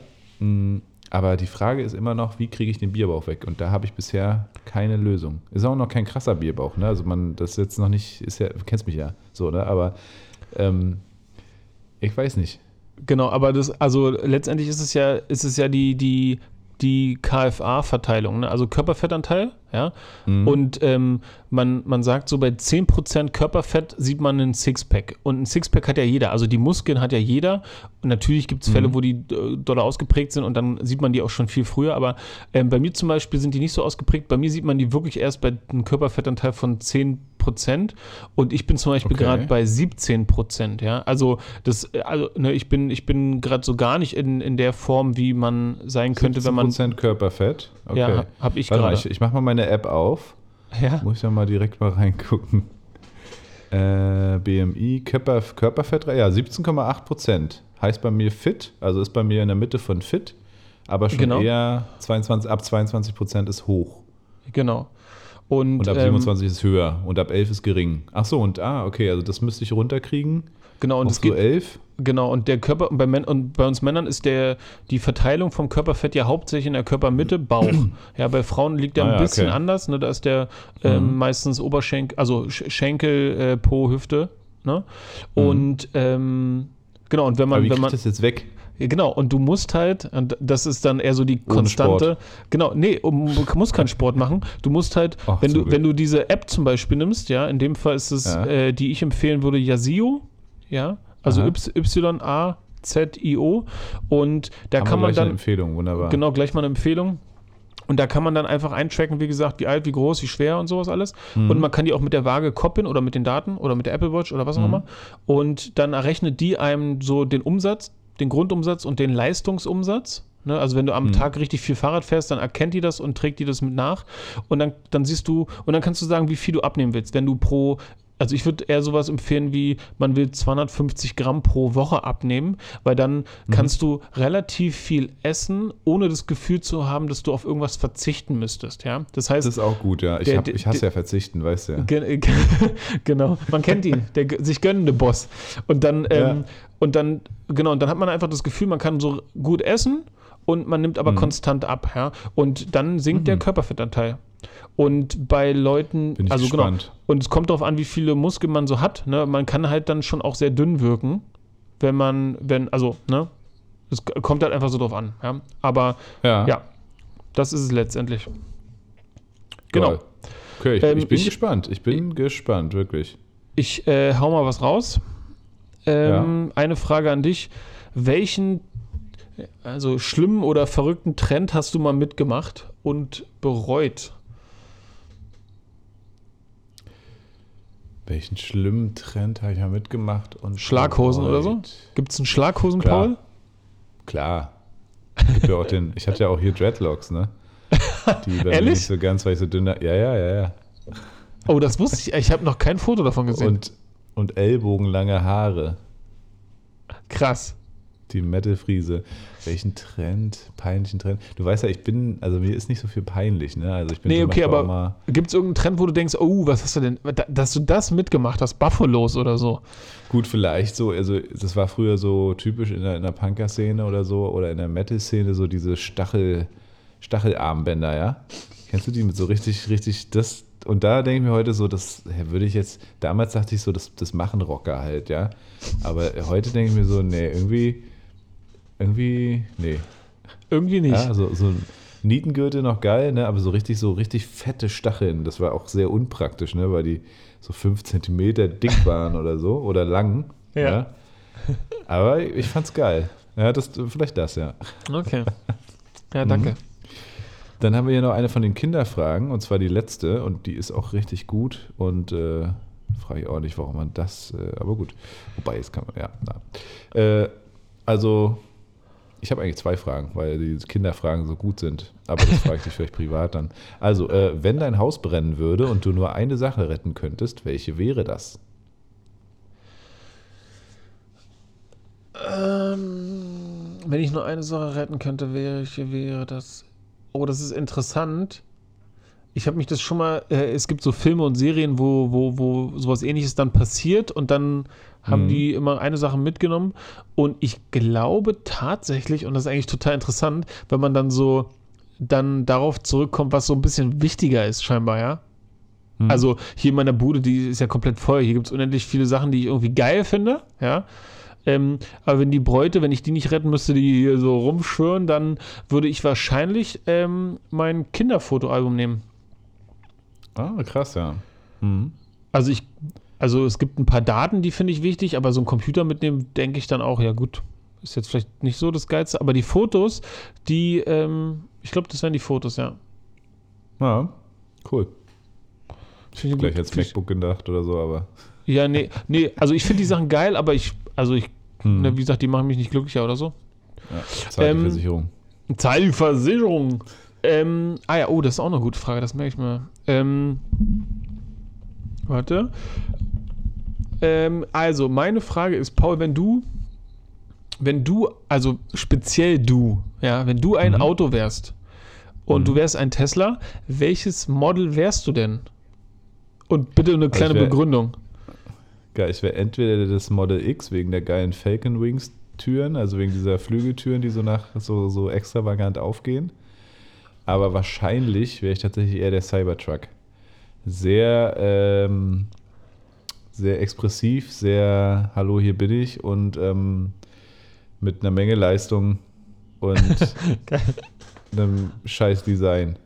Aber die Frage ist immer noch, wie kriege ich den Bierbauch weg? Und da habe ich bisher keine Lösung. Ist auch noch kein krasser Bierbauch, ne? Also man, das ist jetzt noch nicht, ist ja, du kennst mich ja so, ne? Aber ähm, ich weiß nicht. Genau, aber das, also letztendlich ist es ja, ist es ja die, die, die KFA-Verteilung, ne? also Körperfettanteil, ja. Mhm. Und ähm, man, man sagt so, bei 10% Körperfett sieht man einen Sixpack. Und ein Sixpack hat ja jeder. Also die Muskeln hat ja jeder. Und natürlich gibt es Fälle, Mhm. wo die äh, doller ausgeprägt sind und dann sieht man die auch schon viel früher. Aber ähm, bei mir zum Beispiel sind die nicht so ausgeprägt. Bei mir sieht man die wirklich erst bei einem Körperfettanteil von 10%. Und ich bin zum Beispiel Okay. gerade bei 17%. Ja? Also, das, äh, also ne, ich bin, ich bin gerade so gar nicht in, in der Form, wie man sein könnte, wenn man. 17% Körperfett. Okay. Ja, habe ich gerade. ich, ich mache mal meine App auf. Ja. Muss ich ja mal direkt mal reingucken. Äh, BMI, Körper, Körperfett, ja, 17,8 Prozent. Heißt bei mir fit, also ist bei mir in der Mitte von fit, aber schon Genau. eher 22, ab 22 Prozent ist hoch. Genau. Und, Und ab ähm, 27 ist höher und ab 11 ist gering. Ach so, und ah, okay, also das müsste ich runterkriegen. genau, und es so geht, 11. genau, und der Körper, und bei, Män und bei uns Männern ist der, die Verteilung vom Körperfett ja hauptsächlich in der Körpermitte, Bauch. ja, bei Frauen liegt der Ah ein ja, bisschen okay. anders, ne? Da ist der ähm, Mhm. meistens Oberschenkel, also Sch- Schenkel, äh, Po, Hüfte. Ne? Mhm. Und ähm, genau, und wenn Aber man, wie wenn man. das jetzt weg? Genau, und du musst halt, und das ist dann eher so die Konstante. Genau, nee, um, du musst keinen Sport machen. Du musst halt, Ach, wenn du, Glück. wenn du diese App zum Beispiel nimmst, ja, in dem Fall ist es, Ja. äh, die ich empfehlen würde, Yazio, ja, also Aha. Y-A-Z-I-O. Und da Haben kann man gleich eine dann, Empfehlung, wunderbar. genau, gleich mal eine Empfehlung. Und da kann man dann einfach eintracken, wie gesagt, wie alt, wie groß, wie schwer und sowas alles. Mhm. Und man kann die auch mit der Waage koppeln oder mit den Daten oder mit der Apple Watch oder was auch Mhm. immer. Und dann errechnet die einem so den Umsatz, den Grundumsatz und den Leistungsumsatz. Ne? Also wenn du am Mhm. Tag richtig viel Fahrrad fährst, dann erkennt die das und trägt die das mit nach. Und dann, dann siehst du, und dann kannst du sagen, wie viel du abnehmen willst. Wenn du pro also ich würde eher sowas empfehlen wie, man will 250 Gramm pro Woche abnehmen, weil dann mhm. kannst du relativ viel essen, ohne das Gefühl zu haben, dass du auf irgendwas verzichten müsstest, ja. Das heißt. Das ist auch gut, ja. Ich, der, hab, ich hasse der, ja verzichten, weißt du ja. genau, man kennt ihn, der sich gönnende Boss. Und dann, ja. ähm, und dann, genau, und dann hat man einfach das Gefühl, man kann so gut essen und man nimmt aber mhm. konstant ab, ja. Und dann sinkt mhm. der Körperfettanteil. Und bei Leuten, Bin ich also gespannt. genau, und es kommt darauf an, wie viele Muskeln man so hat. Ne? Man kann halt dann schon auch sehr dünn wirken, wenn man, wenn, also, ne? Es kommt halt einfach so drauf an. Ja? Aber ja. ja, das ist es letztendlich. Genau. Toll. Okay, ich, ähm, ich bin ich, gespannt. Ich bin ich, gespannt, wirklich. Ich äh, hau mal was raus. Ähm, ja. Eine Frage an dich. Welchen, also schlimmen oder verrückten Trend hast du mal mitgemacht und bereut? Welchen schlimmen Trend habe ich ja mitgemacht? Und Schlaghosen bereut. oder so? Gibt es einen Schlaghosen, Klar. Paul? Klar. Ja den, ich hatte ja auch hier Dreadlocks, ne? Die Ehrlich? nicht so ganz, weil ich so dünner. Ja, ja, ja, ja. Oh, das wusste ich. Ich habe noch kein Foto davon gesehen. Und, und ellbogenlange Haare. Krass. Die Metal-Friese. Welchen Trend? Peinlichen Trend? Du weißt ja, ich bin, also mir ist nicht so viel peinlich, ne? Also ich bin nee, okay, aber gibt es irgendeinen Trend, wo du denkst, oh, was hast du denn, dass du das mitgemacht hast, Buffalos oder so? Gut, vielleicht so, also das war früher so typisch in der, in der Punker-Szene oder so oder in der Metal-Szene, so diese Stachel, Stachelarmbänder, ja? Kennst du die mit so richtig, richtig, das, und da denke ich mir heute so, das würde ich jetzt, damals dachte ich so, das, das machen Rocker halt, ja. Aber heute denke ich mir so, nee, irgendwie irgendwie, nee. Irgendwie nicht. Ja, so, so Nietengürtel noch geil, ne? aber so richtig, so richtig fette Stacheln, das war auch sehr unpraktisch, ne? weil die so fünf Zentimeter dick waren oder so oder lang. Ja. ja. Aber ich fand's geil. Ja, das, vielleicht das, ja. Okay. Ja, danke. Mhm. Dann haben wir hier noch eine von den Kinderfragen, und zwar die letzte, und die ist auch richtig gut. Und äh, frage ich auch nicht, warum man das, äh, aber gut. Wobei, jetzt kann man, ja. Na. Äh, also, ich habe eigentlich zwei Fragen, weil die Kinderfragen so gut sind. Aber das frage ich dich vielleicht privat dann. Also, äh, wenn dein Haus brennen würde und du nur eine Sache retten könntest, welche wäre das? Ähm, wenn ich nur eine Sache retten könnte, welche wäre das? Oh, das ist interessant. Ich habe mich das schon mal, äh, es gibt so Filme und Serien, wo, wo, wo sowas ähnliches dann passiert und dann haben mhm. die immer eine Sache mitgenommen. Und ich glaube tatsächlich, und das ist eigentlich total interessant, wenn man dann so dann darauf zurückkommt, was so ein bisschen wichtiger ist, scheinbar, ja. Mhm. Also hier in meiner Bude, die ist ja komplett voll. Hier gibt es unendlich viele Sachen, die ich irgendwie geil finde, ja. Ähm, aber wenn die Bräute, wenn ich die nicht retten müsste, die hier so rumschwören, dann würde ich wahrscheinlich ähm, mein Kinderfotoalbum nehmen. Ah, krass, ja. Mhm. Also ich also es gibt ein paar Daten, die finde ich wichtig, aber so ein Computer mitnehmen, denke ich dann auch, ja gut, ist jetzt vielleicht nicht so das Geilste, aber die Fotos, die, ähm, ich glaube, das wären die Fotos, ja. Ja, cool. Ich hätte gleich jetzt MacBook gedacht oder so, aber. Ja, nee, nee, also ich finde die Sachen geil, aber ich, also ich, hm. ne, wie gesagt, die machen mich nicht glücklicher oder so. Ja, zahl die ähm, Versicherung. Zahl die Versicherung. Ähm, ah ja, oh, das ist auch eine gute Frage, das merke ich mal. Ähm, warte. Ähm, also, meine Frage ist, Paul, wenn du, wenn du, also speziell du, ja, wenn du ein mhm. Auto wärst und mhm. du wärst ein Tesla, welches Model wärst du denn? Und bitte eine kleine also wär, Begründung. Geil, ich wäre entweder das Model X wegen der geilen Falcon Wings Türen, also wegen dieser Flügeltüren, die so nach so, so extravagant aufgehen. Aber wahrscheinlich wäre ich tatsächlich eher der Cybertruck. Sehr ähm, sehr expressiv, sehr Hallo, hier bin ich und ähm, mit einer Menge Leistung und einem scheiß Design.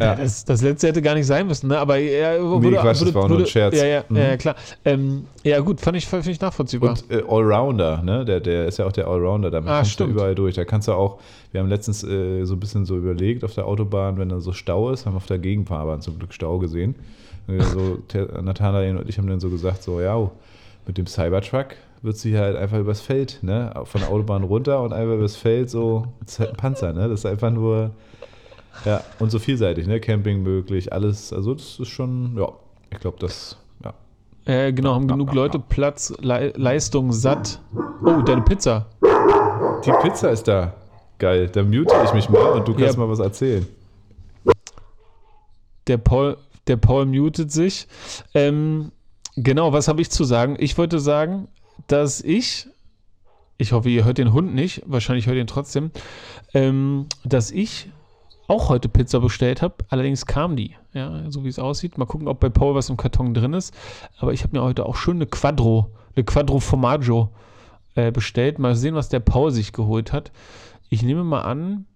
Ja. Das, das, letzte hätte gar nicht sein müssen, ne? Aber ja, nee, Quatsch, das war nur ein Scherz. Ja, ja, mhm. ja, klar. Ähm, ja, gut, fand ich, fand ich nachvollziehbar. Und äh, Allrounder, ne? Der, der ist ja auch der Allrounder, damit ah, kommst du überall durch. Da kannst du auch, wir haben letztens äh, so ein bisschen so überlegt auf der Autobahn, wenn da so Stau ist, haben wir auf der Gegenfahrbahn zum Glück Stau gesehen. so, Nathanael und ich haben dann so gesagt, so, ja, mit dem Cybertruck wird sie halt einfach übers Feld, ne? Von der Autobahn runter und einfach übers Feld so, das ist halt ein Panzer, ne? Das ist einfach nur Ja, und so vielseitig, ne? Camping möglich, alles. Also, das ist schon, ja, ich glaube, das, ja. Äh, genau, haben genug Leute Platz, Le Leistung satt. Oh, deine Pizza. Die Pizza ist da. Geil. Dann mute ich mich mal und du kannst Ja. mal was erzählen. Der Paul, der Paul mutet sich. Ähm, genau, was habe ich zu sagen? Ich wollte sagen, dass ich, ich hoffe, ihr hört den Hund nicht, wahrscheinlich hört ihr ihn trotzdem, ähm, dass ich auch heute Pizza bestellt habe. Allerdings kam die, ja, so wie es aussieht. Mal gucken, ob bei Paul was im Karton drin ist. Aber ich habe mir heute auch schön eine Quadro, eine Quadro Formaggio äh, bestellt. Mal sehen, was der Paul sich geholt hat. Ich nehme mal an,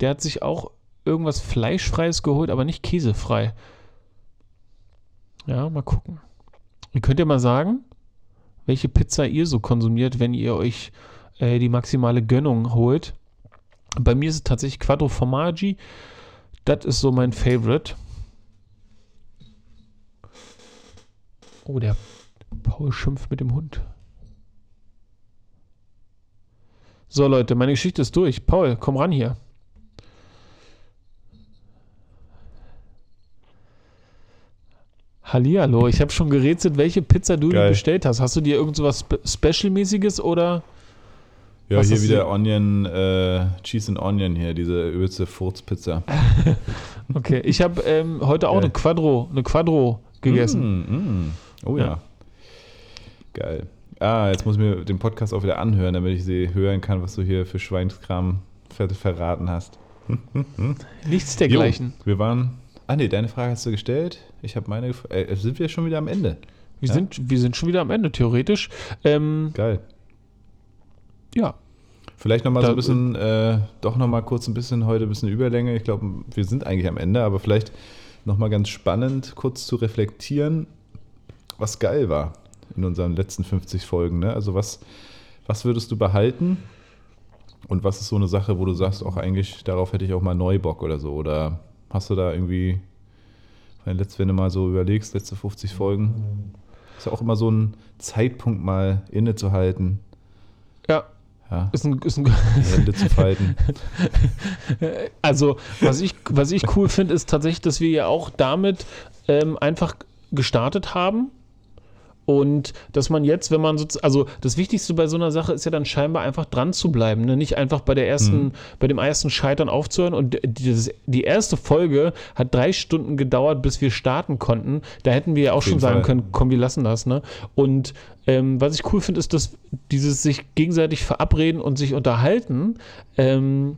der hat sich auch irgendwas Fleischfreies geholt, aber nicht käsefrei. Ja, mal gucken. Ihr könnt ja mal sagen, welche Pizza ihr so konsumiert, wenn ihr euch äh, die maximale Gönnung holt. Bei mir ist es tatsächlich Quattro Formaggi. Das ist so mein Favorite. Oh, der Paul schimpft mit dem Hund. So, Leute, meine Geschichte ist durch. Paul, komm ran hier. Hallihallo, ich habe schon gerätselt, welche Pizza du bestellt hast. Hast du dir irgend so was Spe Special-mäßiges oder? Ja, Was hier wieder Onion, äh, Cheese and Onion hier, diese übelste Furzpizza. Okay, ich habe ähm, heute auch Geil. eine Quadro, eine Quadro gegessen. Mm, mm. Oh ja. Ja. Geil. Ah, jetzt muss ich mir den Podcast auch wieder anhören, damit ich sie hören kann, was du hier für Schweinskram ver verraten hast. Nichts dergleichen. Jo, wir waren. Ah nee, deine Frage hast du gestellt. Ich habe meine. Äh, sind wir schon wieder am Ende? Wir, Ja. sind, wir sind schon wieder am Ende, theoretisch. Ähm, Geil. Ja, Vielleicht nochmal so ein bisschen, äh, doch nochmal kurz ein bisschen heute ein bisschen Überlänge. Ich glaube, wir sind eigentlich am Ende, aber vielleicht nochmal ganz spannend, kurz zu reflektieren, was geil war in unseren letzten 50 Folgen. Ne? Also was, was würdest du behalten? Und was ist so eine Sache, wo du sagst, auch eigentlich, darauf hätte ich auch mal neu Bock oder so? Oder hast du da irgendwie, wenn du mal so überlegst, letzte 50 Folgen, ist ja auch immer so ein Zeitpunkt mal innezuhalten, ja, ist ein, ist ein Hände zu falten. Also, was ich, was ich cool finde, ist tatsächlich, dass wir ja auch damit ähm, einfach gestartet haben. Und dass man jetzt, wenn man so, also das Wichtigste bei so einer Sache ist ja dann scheinbar einfach dran zu bleiben, ne? nicht einfach bei der ersten, bei dem ersten Scheitern aufzuhören. Und die, die erste Folge hat drei Stunden gedauert, bis wir starten konnten. Da hätten wir ja auch schon sagen Fall. können, komm, wir lassen das. Ne? Und ähm, was ich cool finde, ist, dass dieses sich gegenseitig verabreden und sich unterhalten, ähm,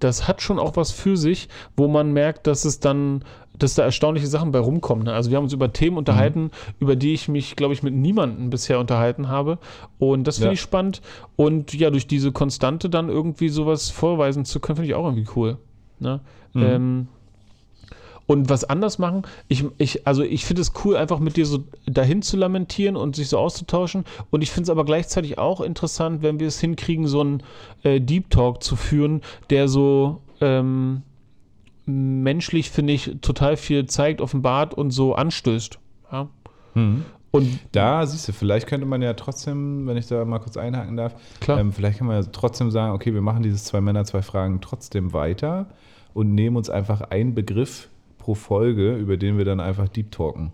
das hat schon auch was für sich, wo man merkt, dass es dann, dass da erstaunliche Sachen bei rumkommen. Ne? Also wir haben uns über Themen unterhalten, über die ich mich, glaube ich, mit niemandem bisher unterhalten habe. Und das finde Ja. ich spannend. Und ja, durch diese Konstante dann irgendwie sowas vorweisen zu können, finde ich auch irgendwie cool. Ne? Mhm. Ähm, und was anders machen, ich, ich, also ich finde es cool, einfach mit dir so dahin zu lamentieren und sich so auszutauschen. Und ich finde es aber gleichzeitig auch interessant, wenn wir es hinkriegen, so einen äh, Deep Talk zu führen, der so ähm, menschlich, finde ich, total viel zeigt, offenbart und so anstößt. Ja? Mhm. Und Da siehst du, vielleicht könnte man ja trotzdem, wenn ich da mal kurz einhaken darf, klar, ähm, vielleicht kann man ja trotzdem sagen, okay, wir machen dieses zwei Männer, zwei Fragen trotzdem weiter und nehmen uns einfach einen Begriff pro Folge, über den wir dann einfach deep talken.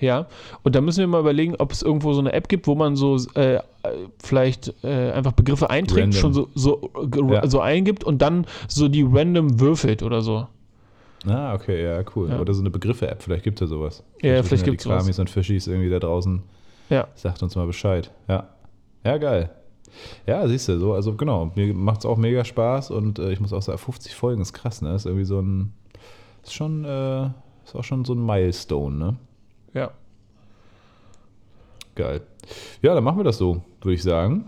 Ja. Und da müssen wir mal überlegen, ob es irgendwo so eine App gibt, wo man so äh, vielleicht äh, einfach Begriffe einträgt, Random. schon so, so, Ja. so eingibt und dann so die random würfelt oder so. Ah, okay, ja, cool. Ja. Oder so eine Begriffe-App, vielleicht gibt es ja sowas. Ja, wissen vielleicht die gibt's sowas. Kramis und Fischis irgendwie da draußen. Ja. Sagt uns mal Bescheid. Ja. Ja, geil. Ja, siehst du, so, also genau, mir macht es auch mega Spaß und äh, ich muss auch sagen, 50 Folgen ist krass, ne? Ist irgendwie so ein, ist schon, äh, ist auch schon so ein Milestone, ne? Geil. Ja, dann machen wir das so, würde ich sagen.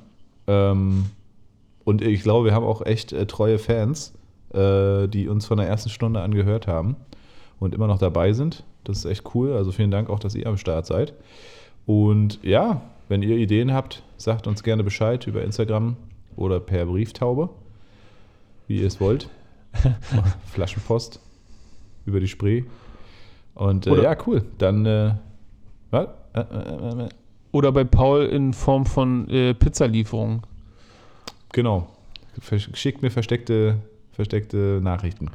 Ähm, und ich glaube, wir haben auch echt äh, treue Fans, äh, die uns von der ersten Stunde an gehört haben und immer noch dabei sind. Das ist echt cool. Also vielen Dank auch, dass ihr am Start seid. Und ja, wenn ihr Ideen habt, sagt uns gerne Bescheid über Instagram oder per Brieftaube, wie ihr es wollt. Flaschenpost über die Spree. Und äh, ja, cool. Dann, äh, was? Oder bei Paul in Form von äh, Pizzalieferungen. Genau. Schickt mir versteckte, versteckte Nachrichten.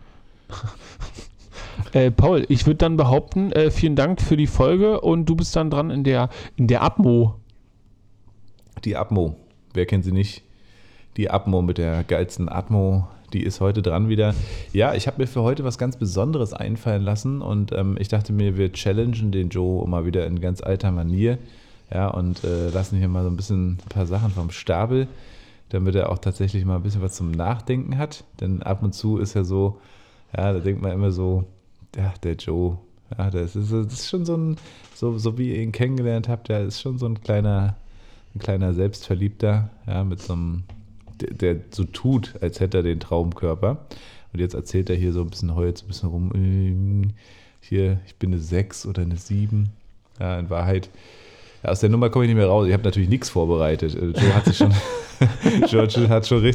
Äh, Paul, ich würde dann behaupten, äh, vielen Dank für die Folge und du bist dann dran in der, in der Abmo. Die Atmo, wer kennt sie nicht? Die Atmo mit der geilsten Atmo, die ist heute dran wieder. Ja, ich habe mir für heute was ganz Besonderes einfallen lassen und ähm, ich dachte mir, wir challengen den Joe mal wieder in ganz alter Manier. Ja, und äh, lassen hier mal so ein bisschen ein paar Sachen vom Stapel, damit er auch tatsächlich mal ein bisschen was zum Nachdenken hat. Denn ab und zu ist ja so, ja, da denkt man immer so, ja, der Joe, ja, das ist, das ist schon so ein, so, so wie ihr ihn kennengelernt habt, der ist schon so ein kleiner, ein kleiner Selbstverliebter, ja, mit so einem, der, der so tut, als hätte er den Traumkörper. Und jetzt erzählt er hier so ein bisschen so ein bisschen rum, äh, hier, ich bin eine 6 oder eine 7. Ja, in Wahrheit, aus der Nummer komme ich nicht mehr raus. Ich habe natürlich nichts vorbereitet. Joe hat sich schon, Joe hat schon richtig